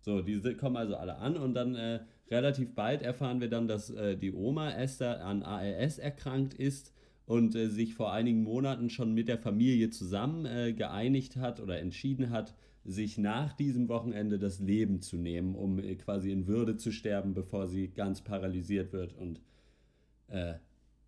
So, diese kommen also alle an und dann äh, relativ bald erfahren wir dann, dass äh, die Oma Esther an ALS erkrankt ist und äh, sich vor einigen Monaten schon mit der Familie zusammen äh, geeinigt hat oder entschieden hat, sich nach diesem Wochenende das Leben zu nehmen, um äh, quasi in Würde zu sterben, bevor sie ganz paralysiert wird und äh,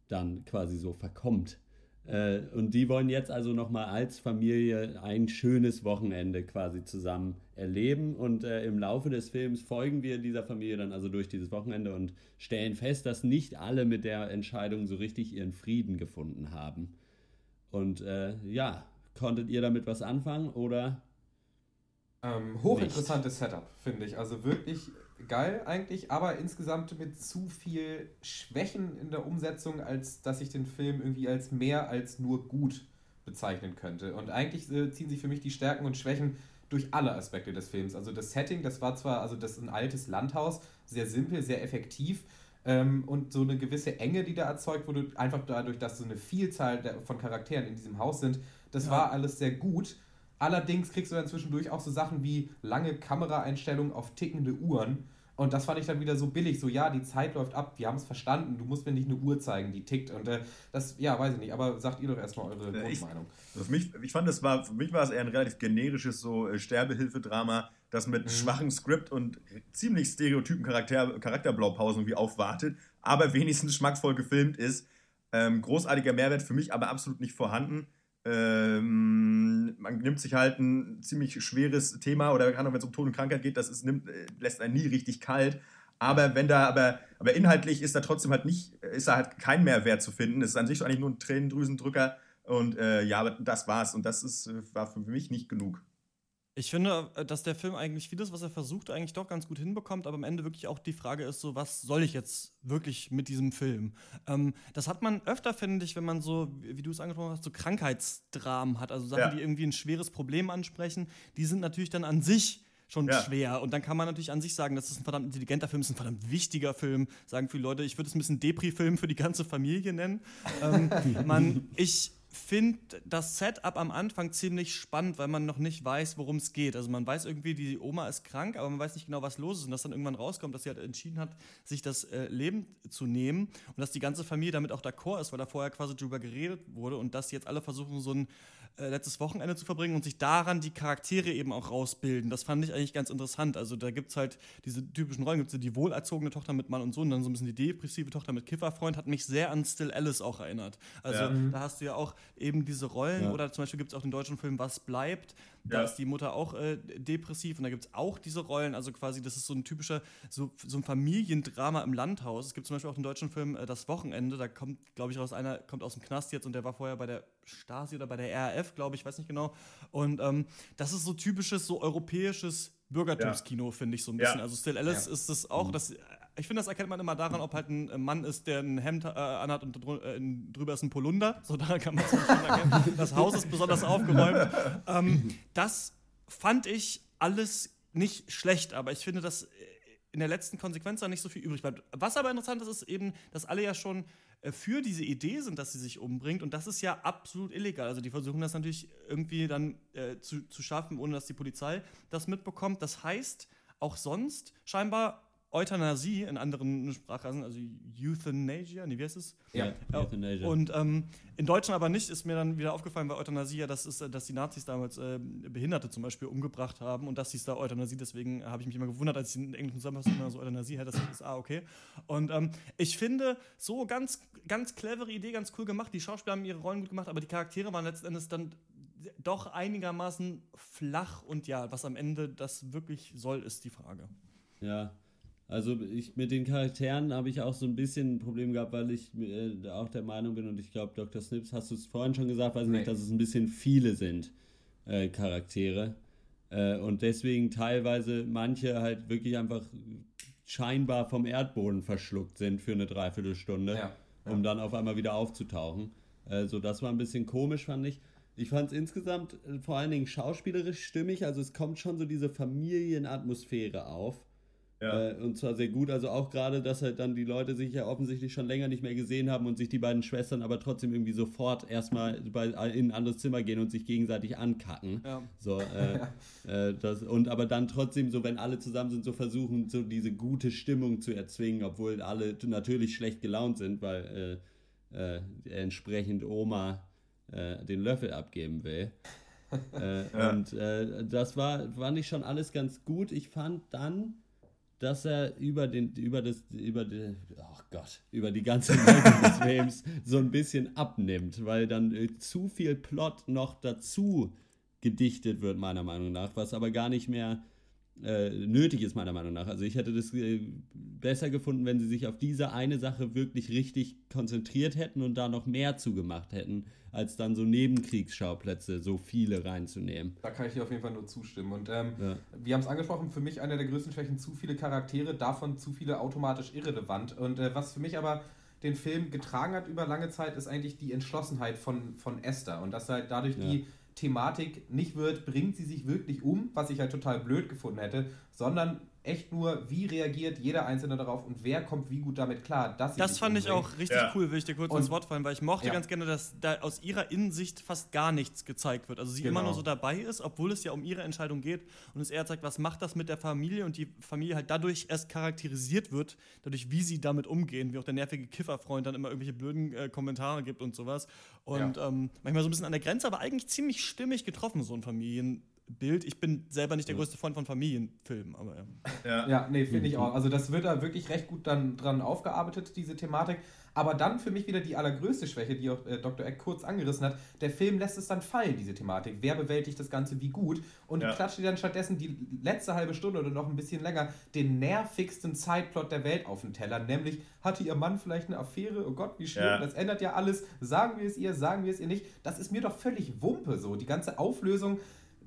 dann quasi so verkommt. Äh, und die wollen jetzt also nochmal als Familie ein schönes Wochenende quasi zusammen erleben. Und äh, im Laufe des Films folgen wir dieser Familie dann also durch dieses Wochenende und stellen fest, dass nicht alle mit der Entscheidung so richtig ihren Frieden gefunden haben. Und äh, ja, konntet ihr damit was anfangen oder? Ähm, hochinteressantes Setup, finde ich. Also wirklich geil eigentlich, aber insgesamt mit zu viel Schwächen in der Umsetzung, als dass ich den Film irgendwie als mehr als nur gut bezeichnen könnte. Und eigentlich äh, ziehen sich für mich die Stärken und Schwächen durch alle Aspekte des Films. Also das Setting, das war zwar, also das ist ein altes Landhaus, sehr simpel, sehr effektiv ähm, und so eine gewisse Enge, die da erzeugt wurde, einfach dadurch, dass so eine Vielzahl von Charakteren in diesem Haus sind, das Ja. war alles sehr gut. Allerdings kriegst du dann zwischendurch auch so Sachen wie lange Kameraeinstellungen auf tickende Uhren. Und das fand ich dann wieder so billig. So, ja, die Zeit läuft ab, wir haben es verstanden, du musst mir nicht eine Uhr zeigen, die tickt. Und äh, das, ja, weiß ich nicht, aber sagt ihr doch erstmal eure Äh, ich- Grundmeinung. Für mich, ich fand, das war, für mich war es eher ein relativ generisches so äh, Sterbehilfedrama, das mit schwachem Skript und ziemlich stereotypen Charakter, Charakterblaupausen irgendwie aufwartet, aber wenigstens schmackvoll gefilmt ist. Ähm, großartiger Mehrwert für mich aber absolut nicht vorhanden. Ähm, man nimmt sich halt ein ziemlich schweres Thema oder kann auch, wenn es um Tod und Krankheit geht, das ist, nimmt, äh, lässt einen nie richtig kalt. Aber wenn da, aber, aber inhaltlich ist da trotzdem halt nicht, ist da halt kein Mehrwert zu finden. Es ist an sich eigentlich nur ein Tränendrüsendrücker. Und äh, ja, aber das war's. Und das ist, äh, war für mich nicht genug. Ich finde, äh, dass der Film eigentlich vieles, was er versucht, eigentlich doch ganz gut hinbekommt, aber am Ende wirklich auch die Frage ist, so, was soll ich jetzt wirklich mit diesem Film? Ähm, das hat man öfter, finde ich, wenn man so, wie wie du es angesprochen hast, so Krankheitsdramen hat, also Sachen, Ja. die irgendwie ein schweres Problem ansprechen, die sind natürlich dann an sich schon Ja. schwer. Und dann kann man natürlich an sich sagen, das ist ein verdammt intelligenter Film, das ist ein verdammt wichtiger Film. Sagen viele Leute, ich würde es ein bisschen Depri-Film für die ganze Familie nennen. ähm, man, ich finde das Setup am Anfang ziemlich spannend, weil man noch nicht weiß, worum es geht. Also man weiß irgendwie, die Oma ist krank, aber man weiß nicht genau, was los ist. Und dass dann irgendwann rauskommt, dass sie halt entschieden hat, sich das äh, Leben zu nehmen und dass die ganze Familie damit auch d'accord ist, weil da vorher quasi drüber geredet wurde und dass jetzt alle versuchen, so ein äh, letztes Wochenende zu verbringen und sich daran die Charaktere eben auch rausbilden. Das fand ich eigentlich ganz interessant. Also da gibt es halt diese typischen Rollen, gibt es die wohlerzogene Tochter mit Mann und Sohn, dann so ein bisschen die depressive Tochter mit Kifferfreund, hat mich sehr an Still Alice auch erinnert. Also Ja. da hast du ja auch eben diese Rollen Ja. oder zum Beispiel gibt es auch den deutschen Film Was bleibt. Da Ja. ist die Mutter auch äh, depressiv und da gibt es auch diese Rollen. Also quasi, das ist so ein typischer, so, so ein Familiendrama im Landhaus. Es gibt zum Beispiel auch den deutschen Film äh, Das Wochenende. Da kommt, glaube ich, raus, einer kommt aus dem Knast jetzt und der war vorher bei der Stasi oder bei der RAF, glaube ich, weiß nicht genau. Und ähm, das ist so typisches, so europäisches Bürgertumskino, finde ich so ein Ja. bisschen. Also Still Alice Ja. ist das auch, das, ich finde, das erkennt man immer daran, ob halt ein äh, Mann ist, der ein Hemd äh, anhat und drü äh, drüber ist ein Polunder. So daran kann man es schon erkennen. Das Haus ist besonders aufgeräumt. Ähm, das fand ich alles nicht schlecht, aber ich finde, dass äh, in der letzten Konsequenz da nicht so viel übrig bleibt. Was aber interessant ist, ist eben, dass alle ja schon äh, für diese Idee sind, dass sie sich umbringt und das ist ja absolut illegal. Also die versuchen das natürlich irgendwie dann äh, zu, zu schaffen, ohne dass die Polizei das mitbekommt. Das heißt, auch sonst scheinbar Euthanasie in anderen Sprachen, also Euthanasia, nee, wie heißt es? Ja, Euthanasia. Und ähm, in Deutschland aber nicht, ist mir dann wieder aufgefallen, weil Euthanasie ja das ist, äh, dass die Nazis damals äh, Behinderte zum Beispiel umgebracht haben und das hieß da Euthanasie, deswegen habe ich mich immer gewundert, als ich in englischen Zusammenfassung immer so Euthanasie hätte, das ist, ah, okay. Und ähm, ich finde, so ganz, ganz clevere Idee, ganz cool gemacht, die Schauspieler haben ihre Rollen gut gemacht, aber die Charaktere waren letzten Endes dann doch einigermaßen flach und ja, was am Ende das wirklich soll, ist die Frage. Ja. Also ich mit den Charakteren habe ich auch so ein bisschen ein Problem gehabt, weil ich äh, auch der Meinung bin und ich glaube, Dr. Snips, hast du es vorhin schon gesagt, weiß ich Nee. nicht, dass es ein bisschen viele sind äh, Charaktere äh, und deswegen teilweise manche halt wirklich einfach scheinbar vom Erdboden verschluckt sind für eine Dreiviertelstunde, Ja, ja. um dann auf einmal wieder aufzutauchen. Äh, so, das war ein bisschen komisch, fand ich. Ich fand es insgesamt äh, vor allen Dingen schauspielerisch stimmig, also es kommt schon so diese Familienatmosphäre auf. Ja. Äh, und zwar sehr gut, also auch gerade, dass halt dann die Leute sich ja offensichtlich schon länger nicht mehr gesehen haben und sich die beiden Schwestern aber trotzdem irgendwie sofort erstmal bei, in ein anderes Zimmer gehen und sich gegenseitig ankacken. Ja. So, äh, äh, das, und aber dann trotzdem so, wenn alle zusammen sind, so versuchen, so diese gute Stimmung zu erzwingen, obwohl alle natürlich schlecht gelaunt sind, weil äh, äh, entsprechend Oma äh, den Löffel abgeben will. Ja. Und das war, fand ich schon alles ganz gut. Ich fand dann, dass er über den, über das, über die, oh Gott, über die ganze Länge des Films so ein bisschen abnimmt, weil dann äh, zu viel Plot noch dazu gedichtet wird, meiner Meinung nach, was aber gar nicht mehr äh, nötig ist, meiner Meinung nach. Also ich hätte das äh, besser gefunden, wenn sie sich auf diese eine Sache wirklich richtig konzentriert hätten und da noch mehr zugemacht hätten, als dann so Nebenkriegsschauplätze so viele reinzunehmen. Da kann ich dir auf jeden Fall nur zustimmen. Und ähm, Ja. wir haben es angesprochen, für mich einer der größten Schwächen, zu viele Charaktere, davon zu viele automatisch irrelevant. Und äh, was für mich aber den Film getragen hat über lange Zeit, ist eigentlich die Entschlossenheit von, von Esther. Und dass halt dadurch Ja. die Thematik nicht wird, bringt sie sich wirklich um, was ich halt total blöd gefunden hätte, sondern echt nur, wie reagiert jeder Einzelne darauf und wer kommt wie gut damit klar, dass Das fand ich umbringt. auch richtig Ja. cool, will ich dir kurz Und- ins Wort fallen, weil ich mochte Ja. ganz gerne, dass da aus ihrer Innensicht fast gar nichts gezeigt wird. Also sie Genau. immer nur so dabei ist, obwohl es ja um ihre Entscheidung geht und es eher zeigt, was macht das mit der Familie und die Familie halt dadurch erst charakterisiert wird, dadurch, wie sie damit umgehen, wie auch der nervige Kifferfreund dann immer irgendwelche blöden äh, Kommentare gibt und sowas. Und ähm, manchmal so ein bisschen an der Grenze, aber eigentlich ziemlich stimmig getroffen, so ein Familienbild. Ich bin selber nicht der größte Freund von Familienfilmen, aber ja. Ja. Ja, nee, finde ich auch. Also das wird da wirklich recht gut dann dran aufgearbeitet, diese Thematik. Aber dann für mich wieder die allergrößte Schwäche, die auch äh, Dr. Eck kurz angerissen hat. Der Film lässt es dann fallen, diese Thematik. Wer bewältigt das Ganze wie gut? Und Ja. klatscht dir dann stattdessen die letzte halbe Stunde oder noch ein bisschen länger den nervigsten Zeitplot der Welt auf den Teller. Nämlich, hatte ihr Mann vielleicht eine Affäre? Oh Gott, wie schlimm. Ja. Das ändert ja alles. Sagen wir es ihr, sagen wir es ihr nicht. Das ist mir doch völlig Wumpe so. Die ganze Auflösung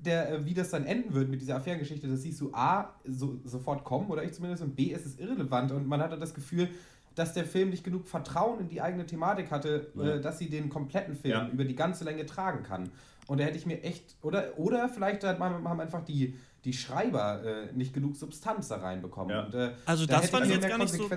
der, äh, wie das dann enden wird mit dieser Affärengeschichte, das siehst du A, so, sofort kommen, oder ich zumindest, und B, ist es irrelevant. Und man hatte das Gefühl, dass der Film nicht genug Vertrauen in die eigene Thematik hatte, Ja. äh, dass sie den kompletten Film Ja. über die ganze Länge tragen kann. Und da hätte ich mir echt, oder, oder vielleicht hat man, haben einfach die, die Schreiber äh, nicht genug Substanz da reinbekommen. Ja. Und, äh, Also da das hätte fand ich mir jetzt mehr gar nicht so-.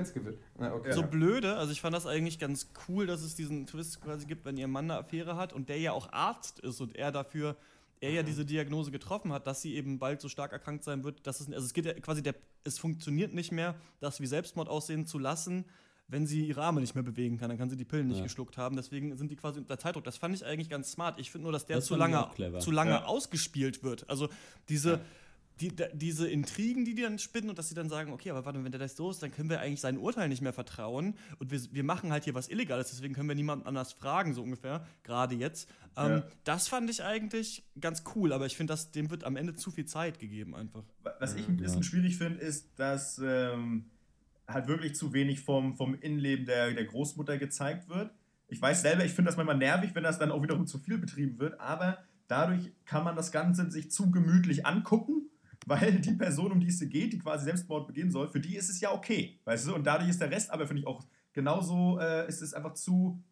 Ja, okay. so blöde. Also ich fand das eigentlich ganz cool, dass es diesen Twist quasi gibt, wenn ihr Mann eine Affäre hat und der ja auch Arzt ist und er dafür, er ja diese Diagnose getroffen hat, dass sie eben bald so stark erkrankt sein wird, dass es, also es geht ja quasi, der, es funktioniert nicht mehr, das wie Selbstmord aussehen zu lassen, wenn sie ihre Arme nicht mehr bewegen kann, dann kann sie die Pillen nicht Ja. geschluckt haben. Deswegen sind die quasi unter Zeitdruck. Das fand ich eigentlich ganz smart. Ich finde nur, dass der Das zu lange, zu lange Ja. ausgespielt wird. Also diese, die, diese Intrigen, die die dann spinnen und dass sie dann sagen, okay, aber warte, wenn der das so ist, dann können wir eigentlich seinem Urteil nicht mehr vertrauen und wir, wir machen halt hier was Illegales, deswegen können wir niemanden anders fragen, so ungefähr, gerade jetzt. Ähm, Ja. Das fand ich eigentlich ganz cool, aber ich finde, dass dem wird am Ende zu viel Zeit gegeben einfach. Was ich ein bisschen schwierig finde, ist, dass ähm, halt wirklich zu wenig vom, vom Innenleben der, der Großmutter gezeigt wird. Ich weiß selber, ich finde das manchmal nervig, wenn das dann auch wiederum zu viel betrieben wird, aber dadurch kann man das Ganze sich zu gemütlich angucken, weil die Person, um die es geht, die quasi Selbstmord begehen soll, für die ist es ja okay, weißt du? Und dadurch ist der Rest aber, finde ich, auch genauso, äh, ist es einfach zu,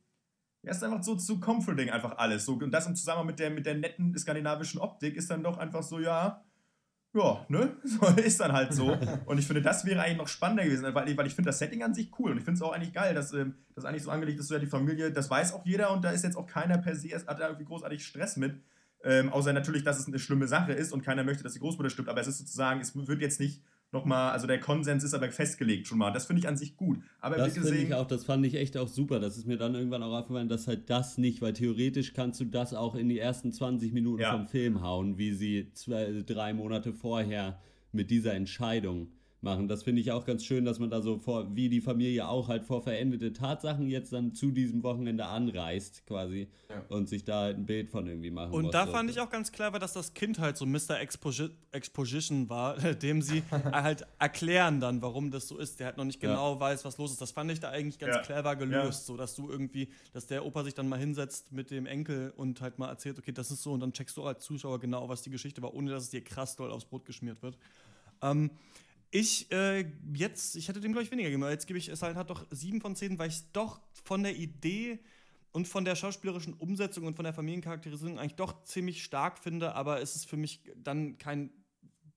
ja, ist einfach so zu comforting einfach alles. So, und das im Zusammenhang mit der, mit der netten skandinavischen Optik ist dann doch einfach so, ja, ja, ne? So, ist dann halt so. Und ich finde, das wäre eigentlich noch spannender gewesen, weil, ich- weil ich finde das Setting an sich cool und ich finde es auch eigentlich geil, dass ähm, das eigentlich so angelegt ist, so ja, die Familie, das weiß auch jeder und da ist jetzt auch keiner per se, hat da irgendwie großartig Stress mit. Ähm, außer natürlich, dass es eine schlimme Sache ist und keiner möchte, dass die Großmutter stirbt, aber es ist sozusagen, es wird jetzt nicht nochmal, also der Konsens ist aber festgelegt schon mal. Das finde ich an sich gut. Aber Das finde ich auch, das fand ich echt auch super. Das ist mir dann irgendwann auch aufgefallen, dass halt das nicht, weil theoretisch kannst du das auch in die ersten 20 Minuten Ja. vom Film hauen, wie sie zwei, drei Monate vorher mit dieser Entscheidung machen. Das finde ich auch ganz schön, dass man da so vor, wie die Familie auch halt vor verendete Tatsachen jetzt dann zu diesem Wochenende anreist, quasi, Ja. und sich da halt ein Bild von irgendwie machen Und muss. da So. fand ich auch ganz clever, dass das Kind halt so Mr. Exposi Exposition war, dem sie halt erklären dann, warum das so ist. Der halt noch nicht Ja. genau weiß, was los ist. Das fand ich da eigentlich ganz Ja. clever gelöst, Ja. so dass du irgendwie, dass der Opa sich dann mal hinsetzt mit dem Enkel und halt mal erzählt, okay, das ist so und dann checkst du als Zuschauer genau, was die Geschichte war, ohne dass es dir krass doll aufs Brot geschmiert wird. Ähm, ich äh, jetzt, ich hätte dem glaube ich weniger aber jetzt gebe ich es halt hat doch sieben von zehn, weil ich es doch von der Idee und von der schauspielerischen Umsetzung und von der Familiencharakterisierung eigentlich doch ziemlich stark finde, aber es ist für mich dann kein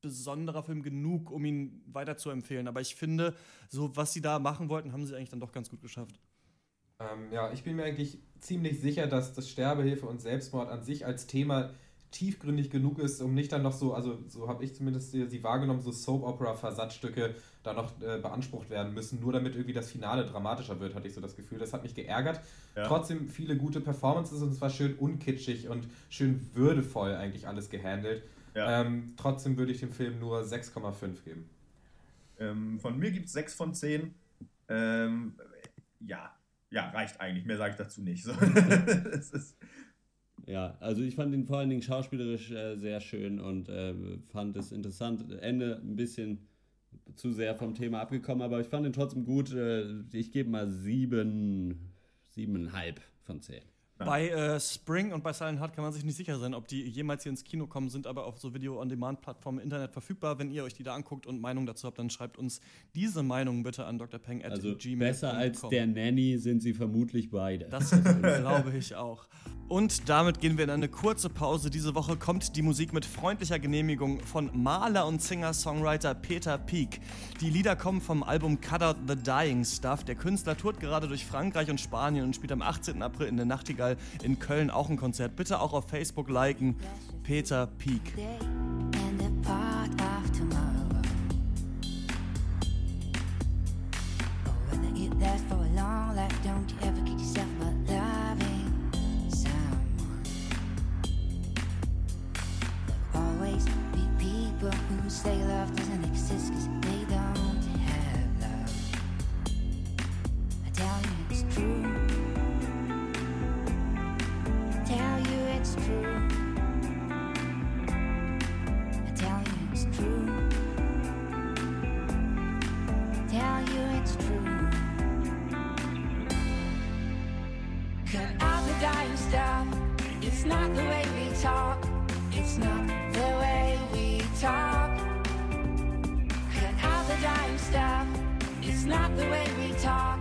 besonderer Film genug, um ihn weiter zu empfehlen. Aber ich finde, so was sie da machen wollten, haben sie eigentlich dann doch ganz gut geschafft. Ähm, ja, ich bin mir eigentlich ziemlich sicher, dass das Sterbehilfe und Selbstmord an sich als Thema tiefgründig genug ist, um nicht dann noch so, also so habe ich zumindest sie wahrgenommen, so Soap-Opera-Versatzstücke da noch äh, beansprucht werden müssen, nur damit irgendwie das Finale dramatischer wird, hatte ich so das Gefühl. Das hat mich geärgert. Ja. Trotzdem viele gute Performances und es war schön unkitschig und schön würdevoll eigentlich alles gehandelt. Ja. Ähm, trotzdem würde ich dem Film nur 6,5 geben. Ähm, von mir gibt es 6 von 10. Ähm, ja, ja, reicht eigentlich. Mehr sage ich dazu nicht. So. es ist, Ja, also ich fand ihn vor allen Dingen schauspielerisch äh, sehr schön und äh, fand es interessant. Ende ein bisschen zu sehr vom Thema abgekommen, aber ich fand ihn trotzdem gut. Äh, ich gebe mal sieben, siebeneinhalb von zehn. Bei äh, Spring und bei Silent Heart kann man sich nicht sicher sein, ob die jemals hier ins Kino kommen, sind aber auf so Video-on-Demand-Plattformen im Internet verfügbar. Wenn ihr euch die da anguckt und Meinung dazu habt, dann schreibt uns diese Meinung bitte an drpeng at Also gmail.com. besser als der Nanny sind sie vermutlich beide. Das glaube ich auch. Und damit gehen wir in eine kurze Pause. Diese Woche kommt die Musik mit freundlicher Genehmigung von Maler und Singer-Songwriter Peter Peak. Die Lieder kommen vom Album Cut Out the Dying Stuff. Der Künstler tourt gerade durch Frankreich und Spanien und spielt am 18. April in der Nachtigall in Köln auch ein Konzert. Bitte auch auf Facebook liken. Peter Peak. say love doesn't exist 'cause they don't have love. I tell you it's true. It's not the way we talk.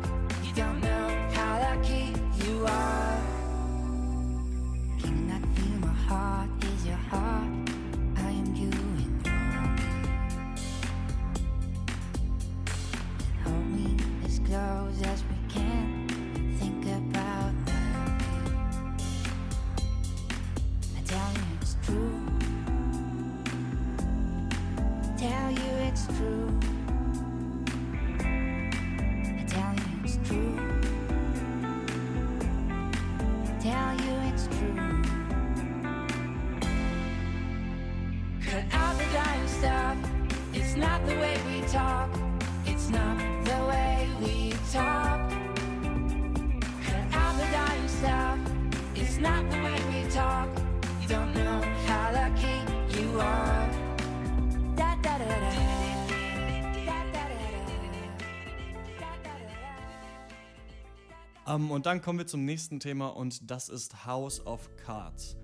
Ähm, und dann kommen wir zum nächsten Thema und das ist House of Cards.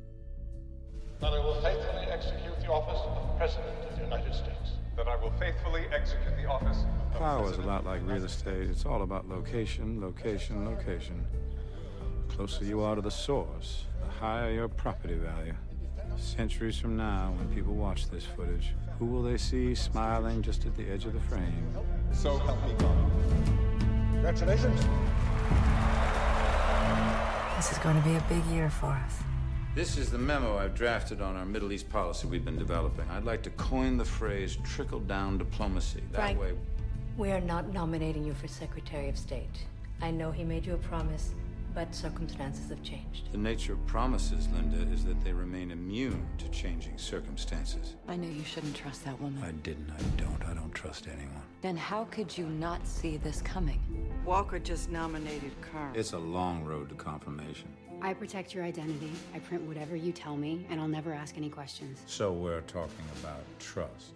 That I will faithfully execute the office of President of the United States. That I will faithfully execute the office of Power is a lot like real estate. It's all about location, location, location. The closer you are to the source, the higher your property value. Centuries from now, when people watch this footage, who will they see smiling just at the edge of the frame? So help me God. Congratulations. This is going to be a big year for us. This is the memo I've drafted on our Middle East policy we've been developing. I'd like to coin the phrase trickle down diplomacy. That Frank. way, We are not nominating you for Secretary of State. I know he made you a promise, but but circumstances have changed. The nature of promises, Linda, is that they remain immune to changing circumstances. I knew you shouldn't trust that woman. I didn't, I don't, I don't trust anyone. Then how could you not see this coming? Walker just nominated Carl. It's a long road to confirmation. I protect your identity. I print whatever you tell me, and I'll never ask any questions. So we're talking about trust.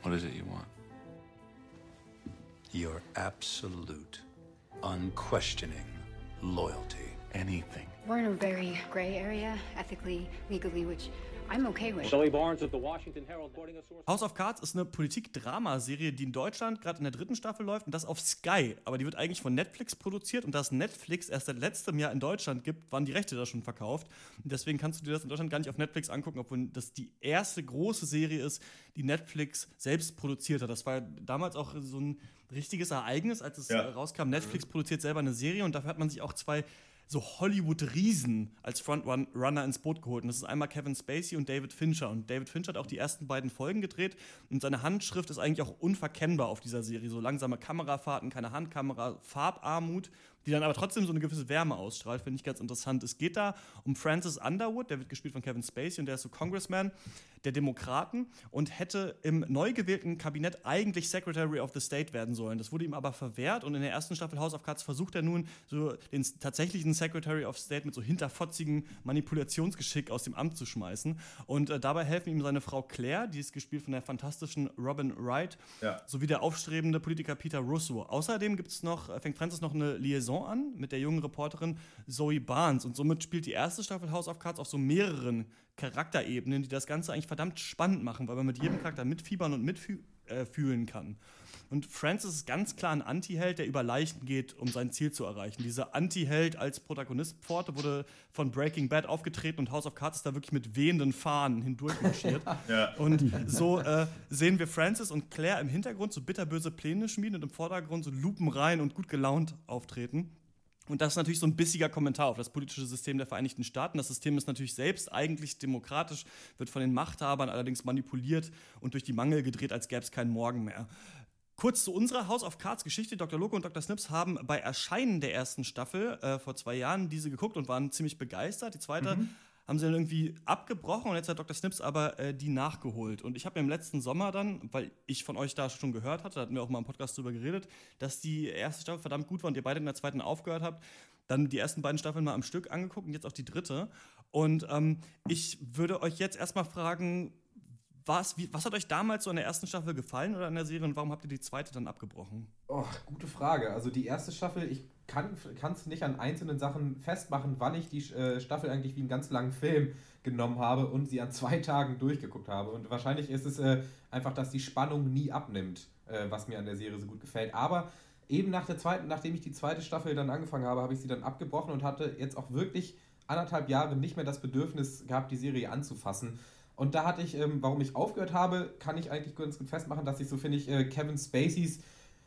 What is it you want? Your absolute, unquestioning loyalty. Anything. We're in a very gray area, ethically, legally, which okay with. Shelley Barnes at the Washington Herald quoting a source. House of Cards ist eine Politik-Drama-Serie, die in Deutschland gerade in der dritten Staffel läuft und das auf Sky. Aber die wird eigentlich von Netflix produziert und dass Netflix erst seit letztem Jahr in Deutschland gibt, waren die Rechte da schon verkauft. Und deswegen kannst du dir das in Deutschland gar nicht auf Netflix angucken, obwohl das die erste große Serie ist, die Netflix selbst produziert hat. Das war damals auch so ein richtiges Ereignis, als es Ja. rauskam. Netflix produziert selber eine Serie und dafür hat man sich auch zwei so Hollywood-Riesen als Frontrunner ins Boot geholt. Und das ist einmal Kevin Spacey und David Fincher. Und David Fincher hat auch die ersten beiden Folgen gedreht. Und seine Handschrift ist eigentlich auch unverkennbar auf dieser Serie. So langsame Kamerafahrten, keine Handkamera, Farbarmut, die dann aber trotzdem so eine gewisse Wärme ausstrahlt. Finde ich ganz interessant. Es geht da um Francis Underwood, der wird gespielt von Kevin Spacey und der ist so Congressman der Demokraten und hätte im neu gewählten Kabinett eigentlich Secretary of the State werden sollen. Das wurde ihm aber verwehrt und in der ersten Staffel House of Cards versucht er nun so den tatsächlichen Secretary of State mit so hinterfotzigem Manipulationsgeschick aus dem Amt zu schmeißen. Und äh, dabei helfen ihm seine Frau Claire, die ist gespielt von der fantastischen Robin Wright, Ja. sowie der aufstrebende Politiker Peter Russo. Außerdem gibt's noch, äh, fängt Francis noch eine Liaison an mit der jungen Reporterin Zoe Barnes und somit spielt die erste Staffel House of Cards auf so mehreren Charakterebenen, die das Ganze eigentlich verdammt spannend machen, weil man mit jedem Charakter mitfiebern und mitfühlen äh, kann. Und Francis ist ganz klar ein Anti-Held, der über Leichen geht, um sein Ziel zu erreichen. Dieser Anti-Held als Protagonist-Pforte wurde von Breaking Bad aufgetreten und House of Cards ist da wirklich mit wehenden Fahnen hindurchmarschiert. Ja. Und so äh, sehen wir Francis und Claire im Hintergrund so bitterböse Pläne schmieden und im Vordergrund so lupenrein und gut gelaunt auftreten. Und das ist natürlich so ein bissiger Kommentar auf das politische System der Vereinigten Staaten. Das System ist natürlich selbst eigentlich demokratisch, wird von den Machthabern allerdings manipuliert und durch die Mangel gedreht, als gäbe es keinen Morgen mehr. Kurz zu unserer House of Cards Geschichte. Dr. Loco und Dr. Snips haben bei Erscheinen der ersten Staffel äh, vor zwei Jahren diese geguckt und waren ziemlich begeistert. Die zweite haben sie dann irgendwie abgebrochen und jetzt hat Dr. Snips aber äh, die nachgeholt. Und ich habe mir im letzten Sommer dann, weil ich von euch da schon gehört hatte, da hatten wir auch mal im Podcast drüber geredet, dass die erste Staffel verdammt gut war und ihr beide in der zweiten aufgehört habt, dann die ersten beiden Staffeln mal am Stück angeguckt und jetzt auch die dritte. Und ähm, ich würde euch jetzt erstmal fragen, was, wie, was hat euch damals so in der ersten Staffel gefallen oder in der Serie und warum habt ihr die zweite dann abgebrochen? Oh, gute Frage. Also die erste Staffel, ich kann es nicht an einzelnen Sachen festmachen, wann ich die äh, Staffel eigentlich wie einen ganz langen Film genommen habe und sie an zwei Tagen durchgeguckt habe. Und wahrscheinlich ist es äh, einfach, dass die Spannung nie abnimmt, äh, was mir an der Serie so gut gefällt. Aber eben nach der zweiten, nachdem ich die zweite Staffel dann angefangen habe, habe ich sie dann abgebrochen und hatte jetzt auch wirklich anderthalb Jahre nicht mehr das Bedürfnis gehabt, die Serie anzufassen. Und da hatte ich, ähm, warum ich aufgehört habe, kann ich eigentlich ganz gut festmachen, dass ich so finde ich äh, Kevin Spaceys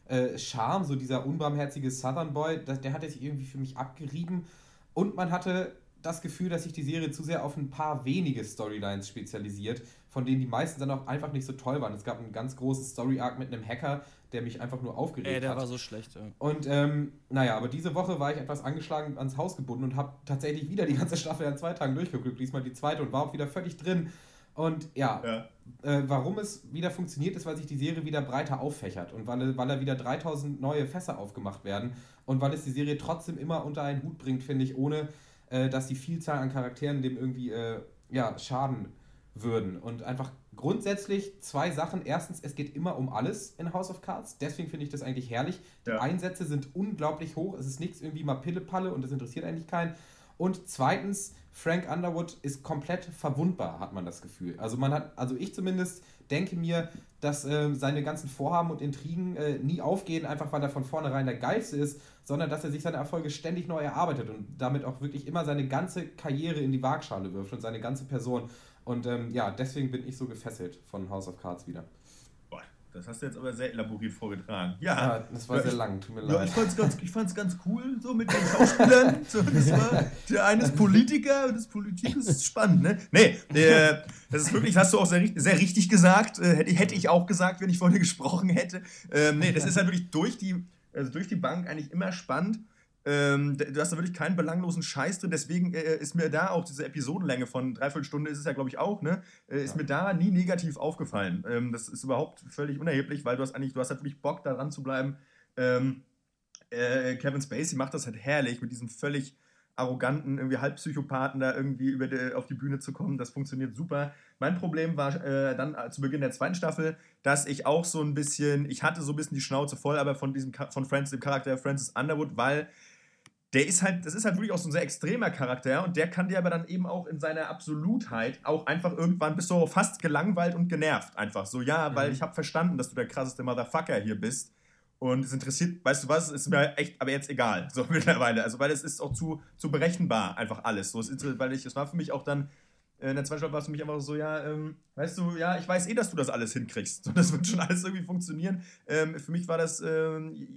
äh, Charme, so dieser unbarmherzige Southern Boy, das, der hatte sich irgendwie für mich abgerieben. Und man hatte das Gefühl, dass sich die Serie zu sehr auf ein paar wenige Storylines spezialisiert, von denen die meisten dann auch einfach nicht so toll waren. Es gab einen ganz großen Story-Arc mit einem Hacker, der mich einfach nur aufgeregt Ey, der hat. war so schlecht. Ja. Und ähm, naja, aber diese Woche war ich etwas angeschlagen ans Haus gebunden und habe tatsächlich wieder die ganze Staffel an zwei Tagen durchgeguckt. Diesmal die zweite und war auch wieder völlig drin. Und ja, Äh, warum es wieder funktioniert, ist, weil sich die Serie wieder breiter auffächert und weil, weil da wieder 3000 neue Fässer aufgemacht werden und weil es die Serie trotzdem immer unter einen Hut bringt, finde ich, ohne äh, dass die Vielzahl an Charakteren dem irgendwie äh, ja, schaden würden. Und einfach grundsätzlich zwei Sachen. Erstens, es geht immer um alles in House of Cards. Deswegen finde ich das eigentlich herrlich. Die Einsätze sind unglaublich hoch. Es ist nichts irgendwie mal Pille-Palle und das interessiert eigentlich keinen. Und zweitens, Frank Underwood ist komplett verwundbar, hat man das Gefühl. Also man hat, also ich zumindest denke mir, dass äh, seine ganzen Vorhaben und Intrigen äh, nie aufgehen, einfach weil er von vornherein der Geilste ist, sondern dass er sich seine Erfolge ständig neu erarbeitet und damit auch wirklich immer seine ganze Karriere in die Waagschale wirft und seine ganze Person. Und ähm, ja, deswegen bin ich so gefesselt von House of Cards wieder. Das hast du jetzt aber sehr elaboriert vorgetragen. Ja, Ja, das war sehr lang, tut mir ja, leid. Ich fand's, ganz, ich fand's ganz cool, so mit den Schauspielern. so, das war, der eine ist Politiker und das Politik ist spannend, ne? Nee, der, das ist wirklich, hast du auch sehr, sehr richtig gesagt. Äh, hätte, hätte ich auch gesagt, wenn ich vorhin gesprochen hätte. Ähm, nee, das ist halt wirklich durch die, also durch die Bank eigentlich immer spannend. Ähm, du hast da wirklich keinen belanglosen Scheiß drin, deswegen äh, ist mir da auch diese Episodenlänge von dreiviertel Stunde ist es ja, glaube ich, auch, ne? Äh, ist ja. mir da nie negativ aufgefallen. Ähm, das ist überhaupt völlig unerheblich, weil du hast eigentlich, du hast halt wirklich Bock, da dran zu bleiben. Ähm, äh, Kevin Spacey macht das halt herrlich mit diesem völlig arroganten, irgendwie Halbpsychopathen da irgendwie über die, auf die Bühne zu kommen. Das funktioniert super. Mein Problem war äh, dann zu Beginn der zweiten Staffel, dass ich auch so ein bisschen, ich hatte so ein bisschen die Schnauze voll, aber von diesem von Francis, dem Charakter Francis Underwood, weil der ist halt, das ist halt wirklich auch so ein sehr extremer Charakter und der kann dir aber dann eben auch in seiner Absolutheit auch einfach irgendwann bist du fast gelangweilt und genervt einfach. So, ja, weil mhm. ich habe verstanden, dass du der krasseste Motherfucker hier bist und es interessiert, weißt du was, ist mir echt, aber jetzt egal, so mittlerweile, also weil es ist auch zu, zu berechenbar einfach alles, so, es ist, weil ich, es war für mich auch dann in der zweiten Staffel war es für mich einfach so, ja, ähm, weißt du, ja, ich weiß eh, dass du das alles hinkriegst. Und das wird schon alles irgendwie funktionieren. Ähm, für mich war das, ähm,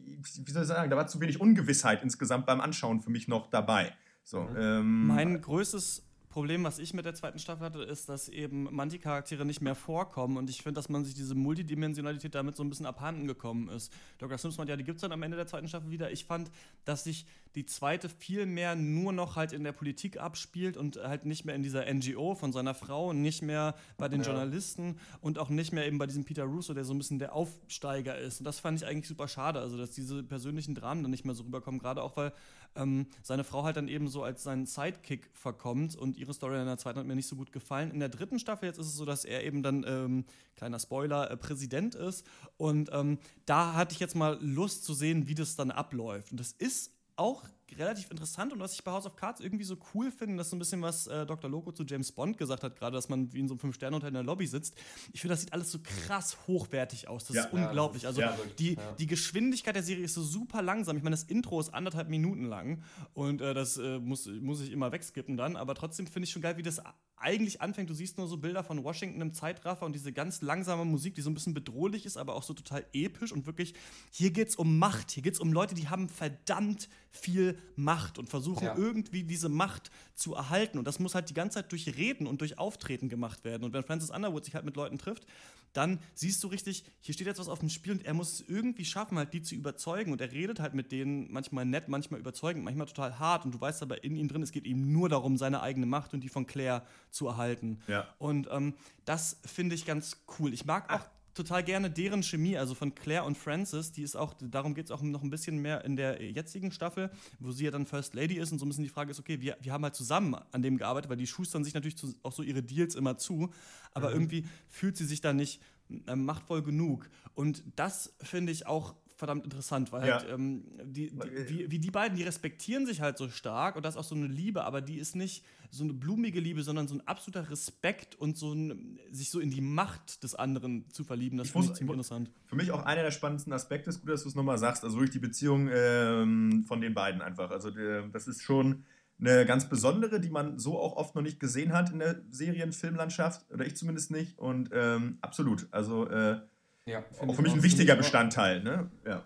wie soll ich sagen, da war zu wenig Ungewissheit insgesamt beim Anschauen für mich noch dabei. So, mhm. ähm, mein größtes Problem, was ich mit der zweiten Staffel hatte, ist, dass eben manche Charaktere nicht mehr vorkommen und ich finde, dass man sich diese Multidimensionalität damit so ein bisschen abhanden gekommen ist. Dr. Simpson meint, ja, die gibt es dann am Ende der zweiten Staffel wieder. Ich fand, dass sich die zweite viel mehr nur noch halt in der Politik abspielt und halt nicht mehr in dieser NGO von seiner Frau, nicht mehr bei den ja. Journalisten und auch nicht mehr eben bei diesem Peter Russo, der so ein bisschen der Aufsteiger ist. Und das fand ich eigentlich super schade, also dass diese persönlichen Dramen dann nicht mehr so rüberkommen, gerade auch weil ähm, seine Frau halt dann eben so als seinen Sidekick verkommt und ihre Story in der zweiten hat mir nicht so gut gefallen. In der dritten Staffel jetzt ist es so, dass er eben dann, ähm, kleiner Spoiler, äh, Präsident ist und ähm, da hatte ich jetzt mal Lust zu sehen, wie das dann abläuft. Und das ist auch relativ interessant und was ich bei House of Cards irgendwie so cool finde, das ist so ein bisschen, was äh, Dr. Loco zu James Bond gesagt hat, gerade, dass man wie in so einem Fünf-Sterne-Hotel in der Lobby sitzt. Ich finde, das sieht alles so krass hochwertig aus. Das ja, ist ja, unglaublich. Das ist, also ja, die, die Geschwindigkeit der Serie ist so super langsam. Ich meine, das Intro ist anderthalb Minuten lang und äh, das äh, muss, muss ich immer wegskippen dann, aber trotzdem finde ich schon geil, wie das eigentlich anfängt. Du siehst nur so Bilder von Washington im Zeitraffer und diese ganz langsame Musik, die so ein bisschen bedrohlich ist, aber auch so total episch und wirklich, hier geht es um Macht, hier geht es um Leute, die haben verdammt viel Macht und versuchen ja. irgendwie diese Macht zu erhalten. Und das muss halt die ganze Zeit durch Reden und durch Auftreten gemacht werden. Und wenn Francis Underwood sich halt mit Leuten trifft, dann siehst du richtig, hier steht jetzt was auf dem Spiel und er muss es irgendwie schaffen, halt die zu überzeugen. Und er redet halt mit denen manchmal nett, manchmal überzeugend, manchmal total hart. Und du weißt aber in ihm drin, es geht ihm nur darum, seine eigene Macht und die von Claire zu erhalten. Ja. Und ähm, das finde ich ganz cool. Ich mag auch total gerne deren Chemie, also von Claire und Francis. Die ist auch, darum geht es auch noch ein bisschen mehr in der jetzigen Staffel, wo sie ja dann First Lady ist und so ein bisschen die Frage ist, okay, wir, wir haben halt zusammen an dem gearbeitet, weil die schustern sich natürlich zu, auch so ihre Deals immer zu, aber mhm. irgendwie fühlt sie sich da nicht äh, machtvoll genug. Und das finde ich auch verdammt interessant, weil ja. halt, ähm, die, die, wie, wie, die beiden, die respektieren sich halt so stark und das ist auch so eine Liebe, aber die ist nicht so eine blumige Liebe, sondern so ein absoluter Respekt und so ein, sich so in die Macht des anderen zu verlieben. Das finde ich ziemlich interessant. Für mich auch einer der spannendsten Aspekte ist gut, dass du es nochmal sagst, also wirklich die Beziehung ähm, von den beiden einfach. Also der, das ist schon eine ganz besondere, die man so auch oft noch nicht gesehen hat in der Serienfilmlandschaft, oder ich zumindest nicht. Und ähm, absolut, also äh, ja, auch für mich ein wichtiger Bestandteil. Ne? Ja.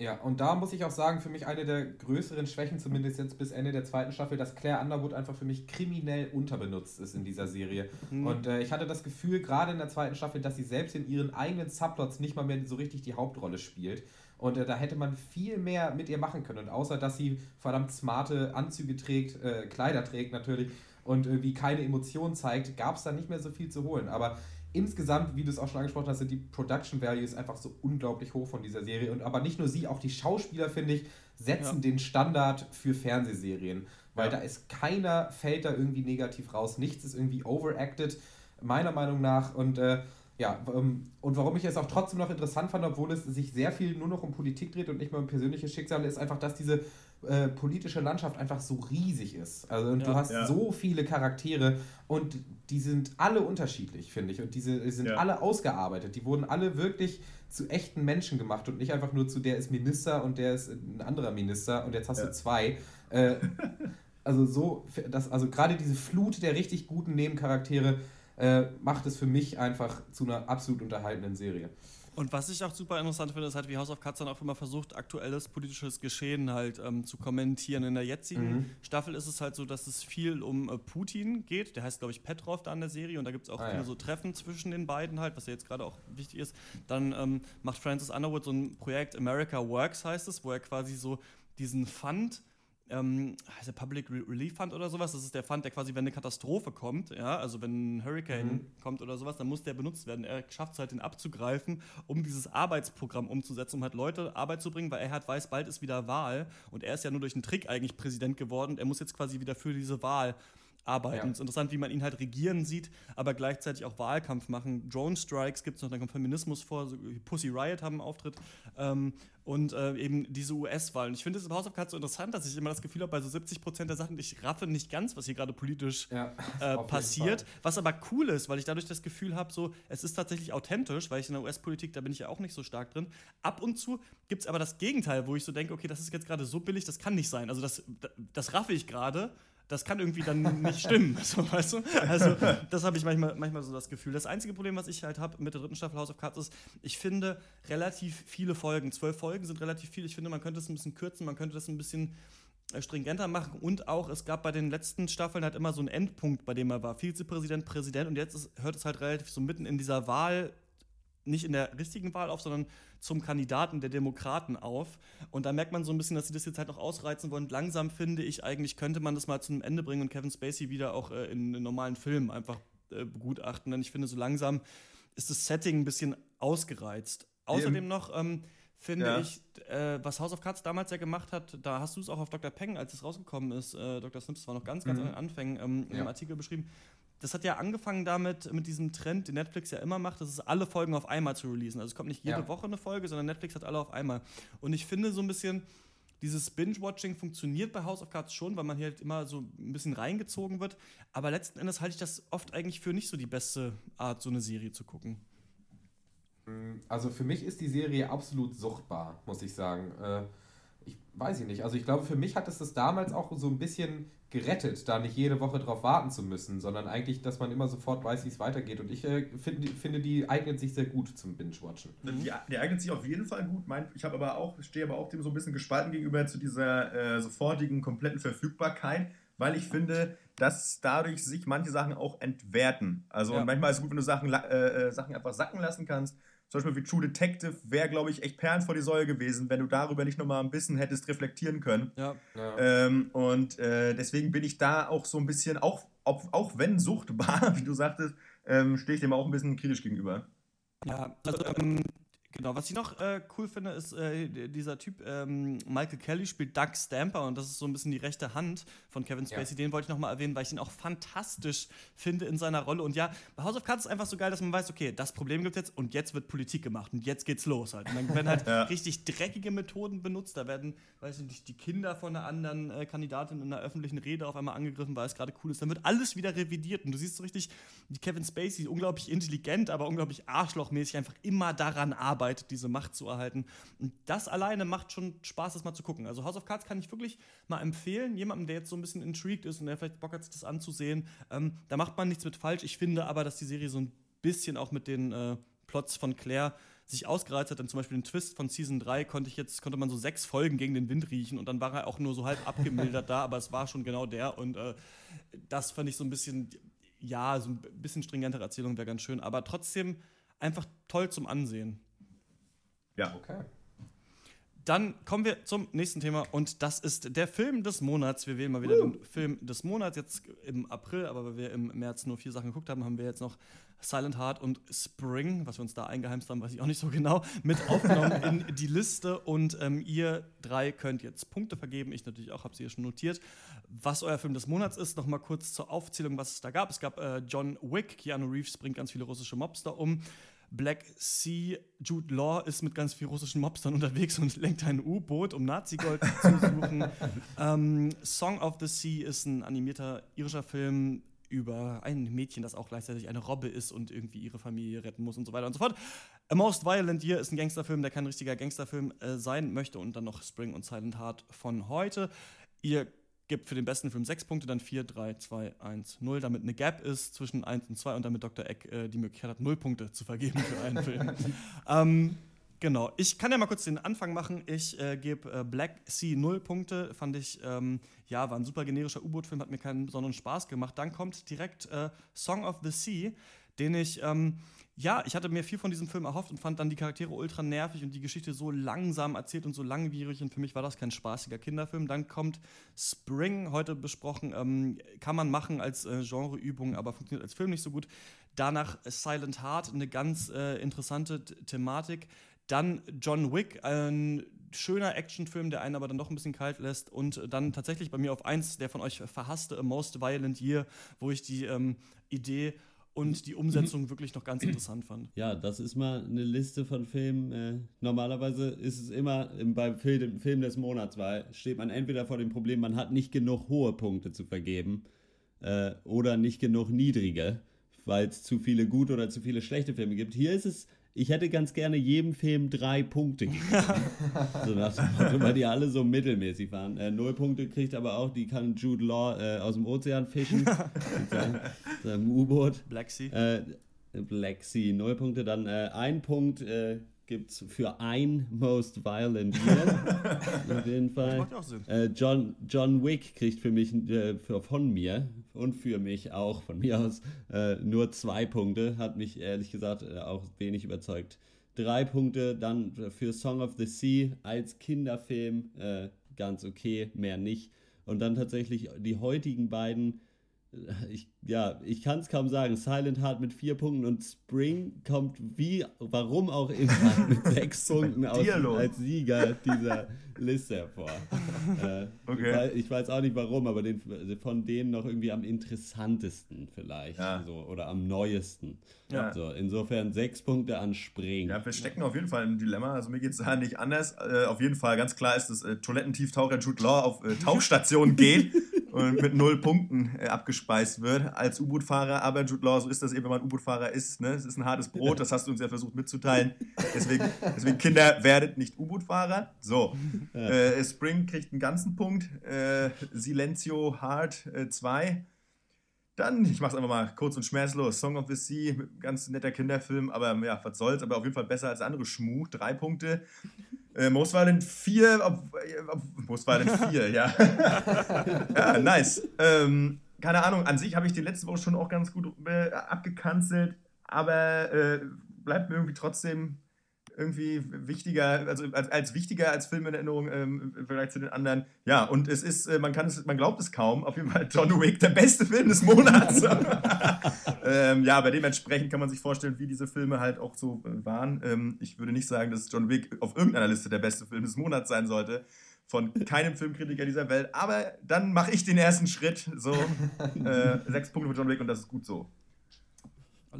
Ja, und da muss ich auch sagen, für mich eine der größeren Schwächen, zumindest jetzt bis Ende der zweiten Staffel, dass Claire Underwood einfach für mich kriminell unterbenutzt ist in dieser Serie. Mhm. Und äh, ich hatte das Gefühl, gerade in der zweiten Staffel, dass sie selbst in ihren eigenen Subplots nicht mal mehr so richtig die Hauptrolle spielt. Und äh, da hätte man viel mehr mit ihr machen können. Und außer, dass sie verdammt smarte Anzüge trägt, äh, Kleider trägt natürlich und irgendwie keine Emotionen zeigt, gab es da nicht mehr so viel zu holen. Aber insgesamt, wie du es auch schon angesprochen hast, sind die Production Values einfach so unglaublich hoch von dieser Serie. Und aber nicht nur sie, auch die Schauspieler, finde ich, setzen ja. den Standard für Fernsehserien. Weil ja. da ist keiner, fällt da irgendwie negativ raus. Nichts ist irgendwie overacted, meiner Meinung nach. Und äh, ja, ähm, und warum ich es auch trotzdem noch interessant fand, obwohl es sich sehr viel nur noch um Politik dreht und nicht mehr um persönliche Schicksale, ist einfach, dass diese äh, politische Landschaft einfach so riesig ist. Also und ja, du hast ja. so viele Charaktere und die sind alle unterschiedlich, finde ich. Und diese die sind ja. alle ausgearbeitet. Die wurden alle wirklich zu echten Menschen gemacht und nicht einfach nur zu der ist Minister und der ist ein anderer Minister und jetzt hast du zwei. Äh, also so, das, also gerade diese Flut der richtig guten Nebencharaktere äh, macht es für mich einfach zu einer absolut unterhaltenden Serie. Und was ich auch super interessant finde, ist halt, wie House of Cards dann auch immer versucht, aktuelles politisches Geschehen halt ähm, zu kommentieren. In der jetzigen mhm. Staffel ist es halt so, dass es viel um äh, Putin geht. Der heißt, glaube ich, Petrov da in der Serie. Und da gibt es auch ah, viele ja. so Treffen zwischen den beiden halt, was ja jetzt gerade auch wichtig ist. Dann ähm, macht Francis Underwood so ein Projekt, America Works heißt es, wo er quasi so diesen Fund ähm, heißt der Public Re Relief Fund oder sowas. Das ist der Fund, der quasi, wenn eine Katastrophe kommt, ja, also wenn ein Hurricane Mhm. kommt oder sowas, dann muss der benutzt werden. Er schafft es halt, den abzugreifen, um dieses Arbeitsprogramm umzusetzen, um halt Leute Arbeit zu bringen, weil er halt weiß, bald ist wieder Wahl und er ist ja nur durch einen Trick eigentlich Präsident geworden und er muss jetzt quasi wieder für diese Wahl arbeiten. Ja. Es ist interessant, wie man ihn halt regieren sieht, aber gleichzeitig auch Wahlkampf machen. Drone Strikes gibt es noch, dann kommt Feminismus vor, Pussy Riot haben einen Auftritt ähm, und äh, eben diese US-Wahlen. Ich finde es im House of Cards so interessant, dass ich immer das Gefühl habe, bei so 70 Prozent der Sachen, ich raffe nicht ganz, was hier gerade politisch Ja, äh, passiert. Was aber cool ist, weil ich dadurch das Gefühl habe, so, es ist tatsächlich authentisch, weil ich in der US-Politik, da bin ich ja auch nicht so stark drin. Ab und zu gibt es aber das Gegenteil, wo ich so denke, okay, das ist jetzt gerade so billig, das kann nicht sein. Also das, das raffe ich gerade. Das kann irgendwie dann nicht stimmen, so, weißt du? Also, das habe ich manchmal, manchmal so das Gefühl. Das einzige Problem, was ich halt habe mit der dritten Staffel House of Cards, ist, ich finde relativ viele Folgen. Zwölf Folgen sind relativ viel. Ich finde, man könnte es ein bisschen kürzen, man könnte das ein bisschen äh, stringenter machen und auch, es gab bei den letzten Staffeln halt immer so einen Endpunkt, bei dem er war. Vizepräsident, Präsident und jetzt ist, hört es halt relativ so mitten in dieser Wahl, nicht in der richtigen Wahl auf, sondern zum Kandidaten der Demokraten auf. Und da merkt man so ein bisschen, dass sie das jetzt halt noch ausreizen wollen. Langsam finde ich eigentlich, könnte man das mal zu einem Ende bringen und Kevin Spacey wieder auch äh, in, in normalen Filmen einfach äh, begutachten. Denn ich finde, so langsam ist das Setting ein bisschen ausgereizt. Außerdem noch ähm, finde Ja. ich, äh, was House of Cards damals ja gemacht hat, da hast du es auch auf Dr. Peng, als es rausgekommen ist, äh, Dr. Snips war noch ganz, ganz Mhm. an den Anfängen ähm, Ja. im Artikel beschrieben. Das hat ja angefangen damit, mit diesem Trend, den Netflix ja immer macht, das ist alle Folgen auf einmal zu releasen. Also es kommt nicht jede Ja. Woche eine Folge, sondern Netflix hat alle auf einmal. Und ich finde so ein bisschen, dieses Binge-Watching funktioniert bei House of Cards schon, weil man hier halt immer so ein bisschen reingezogen wird. Aber letzten Endes halte ich das oft eigentlich für nicht so die beste Art, so eine Serie zu gucken. Also für mich ist die Serie absolut suchtbar, muss ich sagen. Äh, weiß ich nicht. Also ich glaube, für mich hat es das damals auch so ein bisschen gerettet, da nicht jede Woche drauf warten zu müssen, sondern eigentlich, dass man immer sofort weiß, wie es weitergeht. Und ich äh, finde, finde, die eignet sich sehr gut zum Binge-Watchen. Die, die eignet sich auf jeden Fall gut. Mein, ich habe aber auch, stehe aber auch dem so ein bisschen gespalten gegenüber zu dieser äh, sofortigen, kompletten Verfügbarkeit, weil ich finde, dass dadurch sich manche Sachen auch entwerten. Also Ja. manchmal ist es gut, wenn du Sachen, äh, äh, Sachen einfach sacken lassen kannst. Zum Beispiel wie True Detective wäre, glaube ich, echt Perlen vor die Säule gewesen, wenn du darüber nicht nochmal ein bisschen hättest reflektieren können. Ja. Ähm, und äh, deswegen bin ich da auch so ein bisschen, auch, auch, auch wenn suchtbar, wie du sagtest, ähm, stehe ich dem auch ein bisschen kritisch gegenüber. Ja, also ähm, genau, was ich noch äh, cool finde, ist äh, dieser Typ, ähm, Michael Kelly spielt Doug Stamper und das ist so ein bisschen die rechte Hand von Kevin Spacey. Den wollte ich noch mal erwähnen, weil ich ihn auch fantastisch finde in seiner Rolle. Und ja, bei House of Cards ist einfach so geil, dass man weiß, okay, das Problem gibt es jetzt und jetzt wird Politik gemacht und jetzt geht's los halt. Und dann werden halt Ja. richtig dreckige Methoden benutzt. Da werden, weiß ich nicht, die Kinder von einer anderen äh, Kandidatin in einer öffentlichen Rede auf einmal angegriffen, weil es gerade cool ist. Dann wird alles wieder revidiert und du siehst so richtig, wie Kevin Spacey unglaublich intelligent, aber unglaublich arschlochmäßig einfach immer daran arbeitet, diese Macht zu erhalten. Und das alleine macht schon Spaß, das mal zu gucken. Also House of Cards kann ich wirklich mal empfehlen, jemandem, der jetzt so ein bisschen intrigued ist und der vielleicht Bock hat, sich das anzusehen. Ähm, da macht man nichts mit falsch. Ich finde aber, dass die Serie so ein bisschen auch mit den äh, Plots von Claire sich ausgereizt hat. Denn zum Beispiel den Twist von Season 3 konnte ich jetzt, konnte man so sechs Folgen gegen den Wind riechen und dann war er auch nur so halb abgemildert da, aber es war schon genau der. Und äh, das fand ich so ein bisschen, ja, so ein bisschen stringentere Erzählung wäre ganz schön, aber trotzdem einfach toll zum Ansehen. Ja. Okay. Dann kommen wir zum nächsten Thema und das ist der Film des Monats. Wir wählen mal wieder den Film des Monats jetzt im April, aber weil wir im März nur vier Sachen geguckt haben, haben wir jetzt noch Silent Heart und Spring, was wir uns da eingeheimst haben, weiß ich auch nicht so genau, mit aufgenommen in die Liste und ähm, ihr drei könnt jetzt Punkte vergeben. Ich natürlich auch, habe sie hier schon notiert. Was euer Film des Monats ist, noch mal kurz zur Aufzählung, was es da gab. Es gab äh, John Wick, Keanu Reeves bringt ganz viele russische Mobster um. Black Sea, Jude Law ist mit ganz vielen russischen Mobstern unterwegs und lenkt ein U-Boot, um Nazi-Gold zu suchen. ähm, Song of the Sea ist ein animierter irischer Film über ein Mädchen, das auch gleichzeitig eine Robbe ist und irgendwie ihre Familie retten muss und so weiter und so fort. A Most Violent Year ist ein Gangsterfilm, der kein richtiger Gangsterfilm äh, sein möchte und dann noch Spring und Silent Heart von heute. Ihr gibt für den besten Film sechs Punkte, dann 4, 3, 2, 1, 0, damit eine Gap ist zwischen 1 und 2 und damit Dr. Eck äh, die Möglichkeit hat, 0 Punkte zu vergeben für einen Film. ähm, genau, ich kann ja mal kurz den Anfang machen. Ich äh, gebe äh, Black Sea 0 Punkte, fand ich, ähm, ja, war ein super generischer U-Boot-Film, hat mir keinen besonderen Spaß gemacht. Dann kommt direkt äh, Song of the Sea, den ich, ähm, ja, ich hatte mir viel von diesem Film erhofft und fand dann die Charaktere ultra nervig und die Geschichte so langsam erzählt und so langwierig. Und für mich war das kein spaßiger Kinderfilm. Dann kommt Spring, heute besprochen, ähm, kann man machen als äh, Genreübung, aber funktioniert als Film nicht so gut. Danach Silent Heart, eine ganz äh, interessante Thematik. Dann John Wick, ein schöner Actionfilm, der einen aber dann doch ein bisschen kalt lässt. Und dann tatsächlich bei mir auf eins der von euch verhasste A Most Violent Year, wo ich die ähm, Idee und die Umsetzung wirklich noch ganz interessant fand. Ja, das ist mal eine Liste von Filmen. Äh, normalerweise ist es immer im, beim Film, Film des Monats, weil steht man entweder vor dem Problem, man hat nicht genug hohe Punkte zu vergeben äh, oder nicht genug niedrige, weil es zu viele gute oder zu viele schlechte Filme gibt. Hier ist es, ich hätte ganz gerne jedem Film drei Punkte gegeben. so nach dem Motto, weil die alle so mittelmäßig waren. Äh, null Punkte kriegt aber auch, die kann Jude Law äh, aus dem Ozean fischen. mit seinem, seinem U-Boot. Black Sea. Äh, Black Sea, null Punkte. Dann äh, ein Punkt äh, gibt es für ein Most Violent Year. Auf jeden Fall. Das macht auch Sinn. Äh, John, John Wick kriegt für mich, äh, für, von mir und für mich auch, von mir aus, äh, nur zwei Punkte. Hat mich ehrlich gesagt äh, auch wenig überzeugt. Drei Punkte dann für Song of the Sea als Kinderfilm äh, ganz okay, mehr nicht. Und dann tatsächlich die heutigen beiden ich, ja, ich kann es kaum sagen. Silent Heart mit vier Punkten und Spring kommt wie, warum auch immer, mit sechs Punkten aus, als Sieger dieser Liste hervor. äh, Okay. ich, weiß, ich weiß auch nicht warum, aber den, von denen noch irgendwie am interessantesten vielleicht. Ja. So, oder am neuesten. Ja. So, insofern sechs Punkte an Spring. Ja, wir stecken auf jeden Fall im Dilemma. Also mir geht es da nicht anders. Äh, auf jeden Fall ganz klar ist, dass äh, Toilettentieftaucher Jude Law auf äh, Tauchstation geht und mit null Punkten äh, abgespeist wird als U-Boot-Fahrer. Aber Jude Law, so ist das eben, wenn man U-Boot-Fahrer ist. Ne? Es ist ein hartes Brot, das hast du uns ja versucht mitzuteilen. Deswegen, deswegen Kinder, werdet nicht U-Boot-Fahrer. So, äh, Spring kriegt einen ganzen Punkt. Äh, Silencio Hard 2. Dann, ich mach's einfach mal kurz und schmerzlos. Song of the Sea, ganz netter Kinderfilm, aber ja, was soll's, aber auf jeden Fall besser als andere Schmuh. Drei Punkte. Äh, Most Violent 4, ob, ob, Most Violent 4, ja. ja, nice. Ähm, keine Ahnung, an sich habe ich die letzte Woche schon auch ganz gut äh, abgekanzelt, aber äh, bleibt mir irgendwie trotzdem irgendwie wichtiger, also als, als wichtiger als Film in Erinnerung ähm, im Vergleich zu den anderen. Ja, und es ist, äh, man kann es, man glaubt es kaum, auf jeden Fall John Wick, der beste Film des Monats. ähm, ja, aber dementsprechend kann man sich vorstellen, wie diese Filme halt auch so äh, waren. Ähm, ich würde nicht sagen, dass John Wick auf irgendeiner Liste der beste Film des Monats sein sollte. Von keinem Filmkritiker dieser Welt. Aber dann mache ich den ersten Schritt. So, äh, sechs Punkte für John Wick und das ist gut so.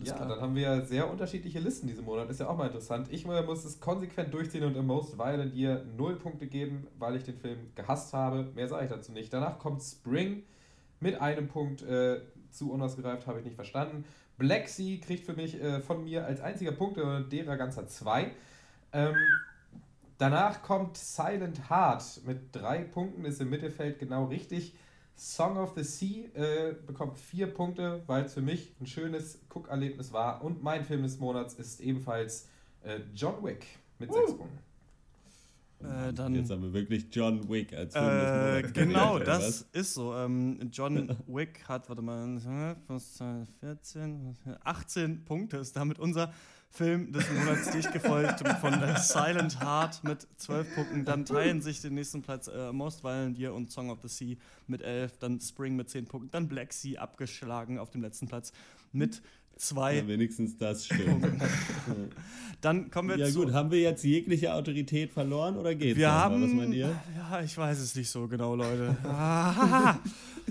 ja, dann haben wir sehr unterschiedliche Listen diesen Monat. Ist ja auch mal interessant. Ich muss es konsequent durchziehen und im Most Violent Year null Punkte geben, weil ich den Film gehasst habe. Mehr sage ich dazu nicht. Danach kommt Spring mit einem Punkt. Äh, zu unausgereift habe ich nicht verstanden. Black Sea kriegt für mich äh, von mir als einziger Punkt und derer ganzer zwei. Ähm, danach kommt Silent Heart mit drei Punkten, ist im Mittelfeld genau richtig. Song of the Sea äh, bekommt vier Punkte, weil es für mich ein schönes Guckerlebnis war. Und mein Film des Monats ist ebenfalls äh, John Wick mit sechs Punkten. Äh, dann, Jetzt haben wir wirklich John Wick als Film des äh, Monats genau, das was? ist so. Ähm, John Wick hat, warte mal, 14, 18 Punkte ist damit unser Film des Monats dicht gefolgt von Silent Heart mit 12 Punkten. Dann teilen sich den nächsten Platz äh, Most Violent Year und Song of the Sea mit 11. Dann Spring mit 10 Punkten. Dann Black Sea abgeschlagen auf dem letzten Platz mit zwei. Ja, wenigstens das stimmt. Dann kommen wir ja zu. gut, haben wir jetzt jegliche Autorität verloren oder geht's? Wir noch? haben. Was meint ihr? Ja, ich weiß es nicht so genau, Leute.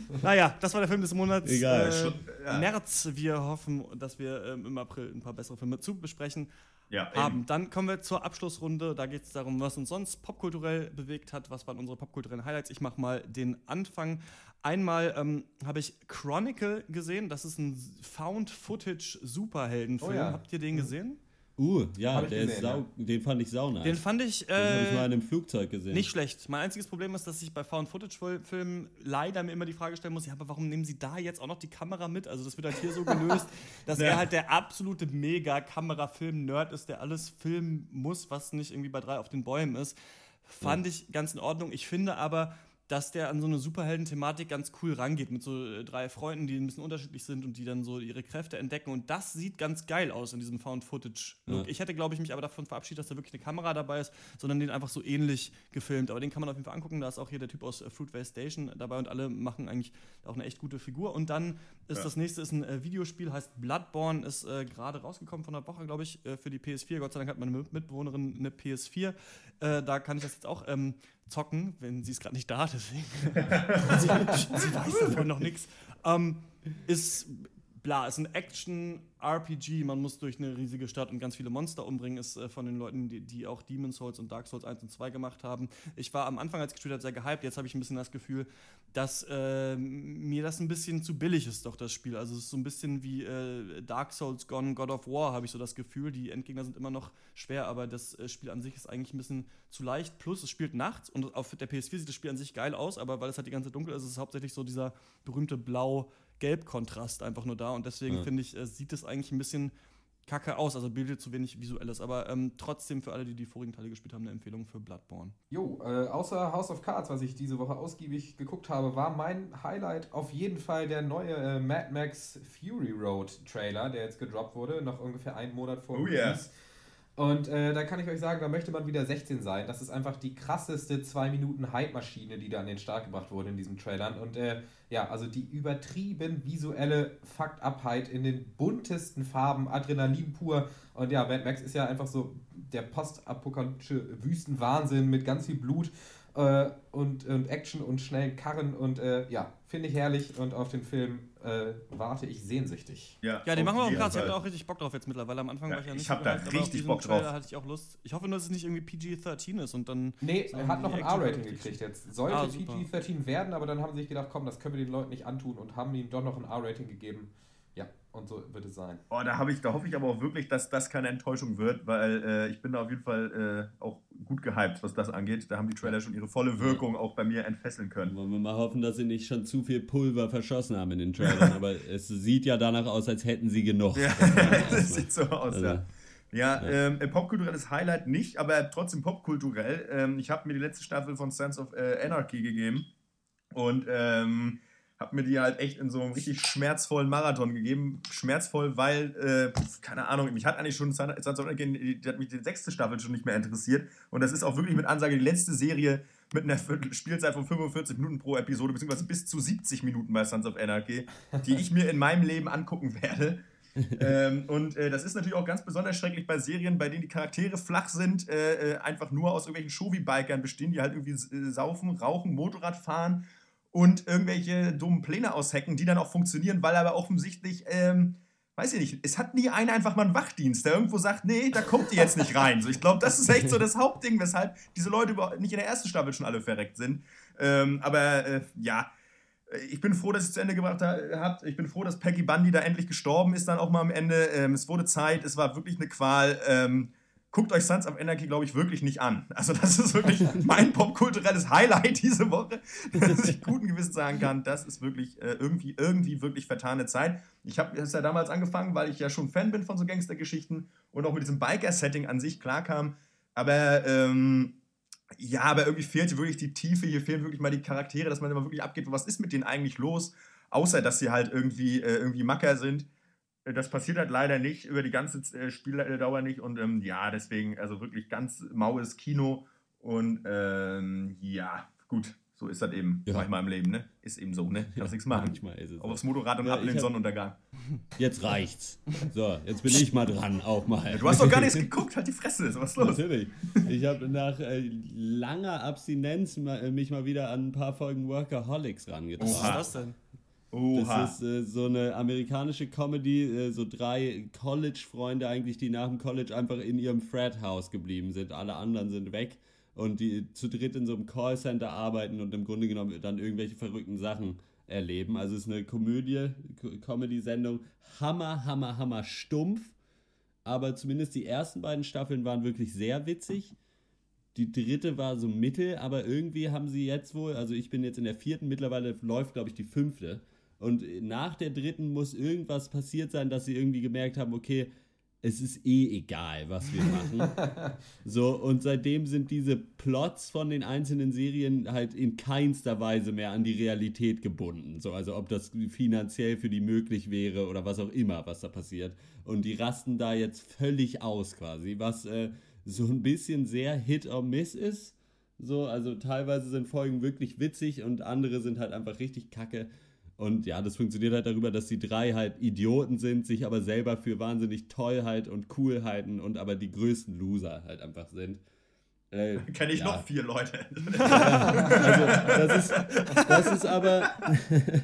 Naja, das war der Film des Monats. Egal. Äh, Schon- ja. März. Wir hoffen, dass wir ähm, im April ein paar bessere Filme zu besprechen Ja, haben. Dann kommen wir zur Abschlussrunde. Da geht es darum, was uns sonst popkulturell bewegt hat. Was waren unsere popkulturellen Highlights? Ich mache mal den Anfang. Einmal ähm, habe ich Chronicle gesehen. Das ist ein Found-Footage-Superheldenfilm. Oh ja. Habt ihr den gesehen? Uh, ja, der ist gesehen, sau, den fand ich saunice. Den fand ich. Den habe ich äh, mal in einem Flugzeug gesehen. Nicht schlecht. Mein einziges Problem ist, dass ich bei Found-Footage-Filmen leider mir immer die Frage stellen muss, ja, aber warum nehmen sie da jetzt auch noch die Kamera mit? Also das wird halt hier so gelöst, dass Ja. er halt der absolute Mega-Kamerafilm-Nerd ist, der alles filmen muss, was nicht irgendwie bei drei auf den Bäumen ist. Fand ich ganz in Ordnung. Ich finde aber, dass der an so eine Superhelden-Thematik ganz cool rangeht, mit so äh, drei Freunden, die ein bisschen unterschiedlich sind und die dann so ihre Kräfte entdecken. Und das sieht ganz geil aus in diesem Found-Footage-Look. Ja. Ich hätte, glaube ich, mich aber davon verabschiedet, dass da wirklich eine Kamera dabei ist, sondern den einfach so ähnlich gefilmt. Aber den kann man auf jeden Fall angucken. Da ist auch hier der Typ aus äh, Fruitvale Station dabei und alle machen eigentlich auch eine echt gute Figur. Und dann ist Ja. das nächste ist ein äh, Videospiel, heißt Bloodborne, ist äh, gerade rausgekommen von einer Woche, glaube ich, äh, für die PS4. Gott sei Dank hat meine Mit- Mitbewohnerin eine PS4. Äh, da kann ich das jetzt auch ähm, zocken, wenn sie ist gerade nicht da, deswegen. sie, weiß davon noch nichts. Ähm, ist bla, ist ein Action-RPG. Man muss durch eine riesige Stadt und ganz viele Monster umbringen. Ist äh, von den Leuten, die, die auch Demon's Souls und Dark Souls 1 und 2 gemacht haben. Ich war am Anfang, als ich gespielt habe, sehr gehypt. Jetzt habe ich ein bisschen das Gefühl, dass äh, mir das ein bisschen zu billig ist, doch das Spiel. Also es ist so ein bisschen wie äh, Dark Souls Gone, God of War, habe ich so das Gefühl. Die Endgegner sind immer noch schwer, aber das äh, Spiel an sich ist eigentlich ein bisschen zu leicht. Plus, es spielt nachts und auf der PS4 sieht das Spiel an sich geil aus, aber weil es halt die ganze Zeit dunkel ist, ist es hauptsächlich so dieser berühmte Blau-Gelb-Kontrast einfach nur da. Und deswegen Ja. finde ich, äh, sieht es eigentlich ein bisschen kacke aus, also bildet zu wenig Visuelles. Aber ähm, trotzdem für alle, die die vorigen Teile gespielt haben, eine Empfehlung für Bloodborne. Jo, äh, außer House of Cards, was ich diese Woche ausgiebig geguckt habe, war mein Highlight auf jeden Fall der neue äh, Mad Max Fury Road Trailer, der jetzt gedroppt wurde, noch ungefähr einen Monat vor Oh yeah. Und äh, da kann ich euch sagen, da möchte man wieder 16 sein. Das ist einfach die krasseste 2 Minuten Hype-Maschine, die da an den Start gebracht wurde in diesen Trailern. Und äh, ja, also die übertrieben visuelle Fucked-Upheit in den buntesten Farben, Adrenalin pur. Und ja, Mad Max ist ja einfach so der postapokalyptische Wüstenwahnsinn mit ganz viel Blut äh, und, und Action und schnellen Karren. Und äh, ja, finde ich herrlich. Und auf den Film äh, warte ich sehnsüchtig. Ja, den machen wir auch krass. Ich habe da auch richtig Bock drauf jetzt mittlerweile. Am Anfang Ja, war ich ja ich nicht hab so da auf richtig Bock Trailer drauf. hatte ich auch Lust. Ich hoffe nur, dass es nicht irgendwie PG-13 ist und dann. Nee, er hat noch ein R-Rating gekriegt jetzt. Sollte Ah, super. PG-13 werden, aber dann haben sie sich gedacht, komm, das können wir den Leuten nicht antun und haben ihm doch noch ein R-Rating gegeben. Ja, und so wird es sein. Oh, da, ich, da hoffe ich aber auch wirklich, dass das keine Enttäuschung wird, weil äh, ich bin da auf jeden Fall äh, auch gut gehypt, was das angeht. Da haben die Trailer schon ihre volle Wirkung auch bei mir entfesseln können. Wollen wir mal hoffen, dass sie nicht schon zu viel Pulver verschossen haben in den Trailern. Aber es sieht ja danach aus, als hätten sie genug. Ja, das sieht so aus, Also, ja. Ja, ja. Ähm, äh, popkulturelles Highlight nicht, aber trotzdem popkulturell. Ähm, ich habe mir die letzte Staffel von Sons of äh, Anarchy gegeben und ähm, habe mir die halt echt in so einem richtig schmerzvollen Marathon gegeben. Schmerzvoll, weil, äh, keine Ahnung, mich hat eigentlich schon Sons of Anarchy, die die hat mich die sechste Staffel schon nicht mehr interessiert. Und das ist auch wirklich mit Ansage die letzte Serie mit einer Spielzeit von 45 Minuten pro Episode, beziehungsweise bis zu 70 Minuten bei Sons of Anarchy, die ich mir in meinem Leben angucken werde. ähm, und äh, das ist natürlich auch ganz besonders schrecklich bei Serien, bei denen die Charaktere flach sind, äh, äh, einfach nur aus irgendwelchen Shovi-Bikern bestehen, die halt irgendwie äh, saufen, rauchen, Motorrad fahren und irgendwelche dummen Pläne aushacken, die dann auch funktionieren, weil aber offensichtlich, ähm, weiß ich nicht, es hat nie einer einfach mal einen Wachdienst, der irgendwo sagt, nee, da kommt ihr jetzt nicht rein. So, ich glaube, das ist echt so das Hauptding, weshalb diese Leute überhaupt nicht in der ersten Staffel schon alle verreckt sind. Ähm, aber äh, ja, ich bin froh, dass ich es zu Ende gebracht habe. Ich bin froh, dass Peggy Bundy da endlich gestorben ist, dann auch mal am Ende. Ähm, es wurde Zeit, es war wirklich eine Qual. Ähm, guckt euch Sons of Anarchy, glaube ich, wirklich nicht an. Also, das ist wirklich mein popkulturelles Highlight diese Woche, dass ich guten Gewissens sagen kann, das ist wirklich äh, irgendwie, irgendwie wirklich vertane Zeit. Ich habe es ja damals angefangen, weil ich ja schon Fan bin von so Gangstergeschichten und auch mit diesem Biker-Setting an sich klarkam. Aber ähm, ja, aber irgendwie fehlt hier wirklich die Tiefe, hier fehlen wirklich mal die Charaktere, dass man immer wirklich abgeht, was ist mit denen eigentlich los, außer dass sie halt irgendwie, äh, irgendwie Macker sind. Äh, Das passiert halt leider nicht über die ganze äh, Spieldauer nicht und ähm, ja, deswegen, also wirklich ganz maues Kino und ähm, ja, gut, so ist das eben manchmal im Leben, ne? Ist eben so, ne? Kannst nichts machen. manchmal ist es Auf das Motorrad und Ja, ab in ich den hab- Sonnenuntergang. Jetzt reicht's. So, jetzt bin ich mal dran, auch mal. Du hast doch gar nichts geguckt, halt die Fresse, was ist los? Natürlich. Ich habe nach äh, langer Abstinenz äh, mich mal wieder an ein paar Folgen Workaholics rangetraut. Was ist das denn? Oha. Das ist äh, so eine amerikanische Comedy, äh, so drei College-Freunde eigentlich, die nach dem College einfach in ihrem Frat-Haus geblieben sind. Alle anderen sind weg und die zu dritt in so einem Callcenter arbeiten und im Grunde genommen dann irgendwelche verrückten Sachen erleben. Also es ist eine Komödie, Co- Comedy-Sendung. Hammer, hammer, hammer stumpf. Aber zumindest die ersten beiden Staffeln waren wirklich sehr witzig. Die dritte war so mittel, aber irgendwie haben sie jetzt wohl, also ich bin jetzt in der vierten, mittlerweile läuft, glaube ich, die fünfte. Und nach der dritten muss irgendwas passiert sein, dass sie irgendwie gemerkt haben, okay, es ist eh egal, was wir machen. so, und seitdem sind diese Plots von den einzelnen Serien halt in keinster Weise mehr an die Realität gebunden. So, also ob das finanziell für die möglich wäre oder was auch immer, was da passiert. Und die rasten da jetzt völlig aus quasi, was äh, so ein bisschen sehr Hit or Miss ist. So, also teilweise sind Folgen wirklich witzig und andere sind halt einfach richtig kacke. Und ja, das funktioniert halt darüber, dass die drei halt Idioten sind, sich aber selber für wahnsinnig Tollheit und cool halten und aber die größten Loser halt einfach sind. Äh, Kenne ich ja. noch vier Leute. also, das ist, das ist aber,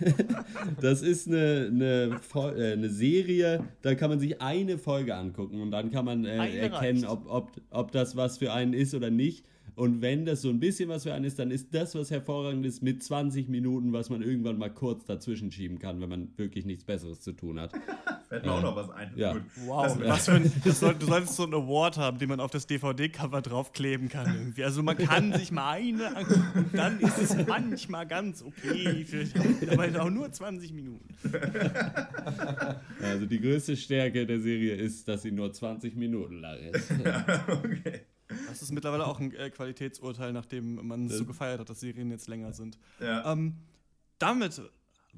das ist eine, eine, Fol- äh, eine Serie, da kann man sich eine Folge angucken und dann kann man äh, erkennen, ob, ob, ob das was für einen ist oder nicht. Und wenn das so ein bisschen was für einen ist, dann ist das was hervorragend ist mit 20 Minuten, was man irgendwann mal kurz dazwischen schieben kann, wenn man wirklich nichts Besseres zu tun hat. Fällt mir auch noch was ein. Ja. Wow, das. für ein, das soll, du solltest so einen Award haben, den man auf das DVD-Cover draufkleben kann. Irgendwie. Also man kann sich mal eine angucken und dann ist es manchmal ganz okay, für, aber auch nur 20 Minuten. Also die größte Stärke der Serie ist, dass sie nur 20 Minuten lang ist. okay. Das ist mittlerweile auch ein äh, Qualitätsurteil, nachdem man es so gefeiert hat, dass Serien jetzt länger sind. Ja. Ähm, damit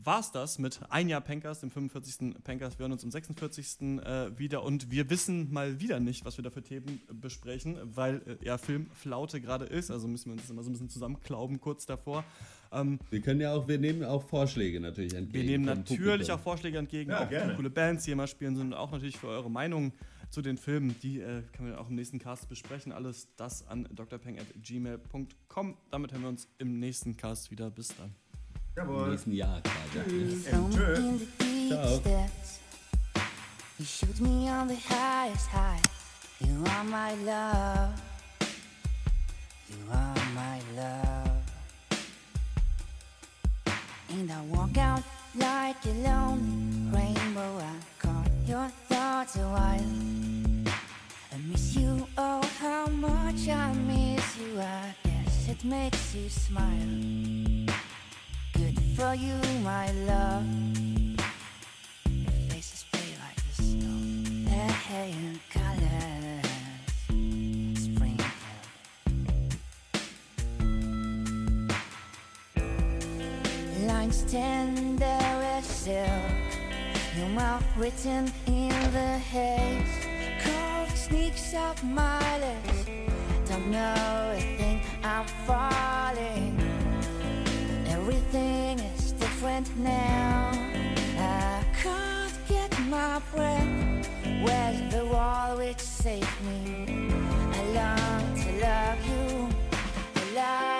war's das mit ein Jahr Pankers, dem 45. Pankers. Wir hören uns am 46. Äh, wieder und wir wissen mal wieder nicht, was wir da für Themen besprechen, weil äh, ja Filmflaute gerade ist. Also müssen wir uns immer so ein bisschen zusammenklauben kurz davor. Ähm, Wir können ja auch, wir nehmen auch Vorschläge natürlich entgegen. wir nehmen natürlich Publikum. auch Vorschläge entgegen, Ja, auch gerne. coole Bands, die hier mal spielen sind und auch natürlich für eure Meinung zu den Filmen. Die äh, können wir auch im nächsten Cast besprechen. Alles das an drpeng.gmail.com. Damit hören wir uns im nächsten Cast wieder. Bis dann. Im Jawohl. nächsten Jahr quasi. Deep Ciao. You shoot me on the highest high. You are my love. You are my love. And I walk out like a lone rainbow. I your thoughts a while. I miss you, oh, how much I miss you. I guess it makes you smile. Good for you, my love. Your faces play like the snow. That hair colors sprinkle. Lines tender as silk. Your more written in the haze. Cold sneaks up my legs. Don't know a thing, I'm falling. Everything is different now. I can't get my breath. Where's the wall which saved me? I long to love you. Alive.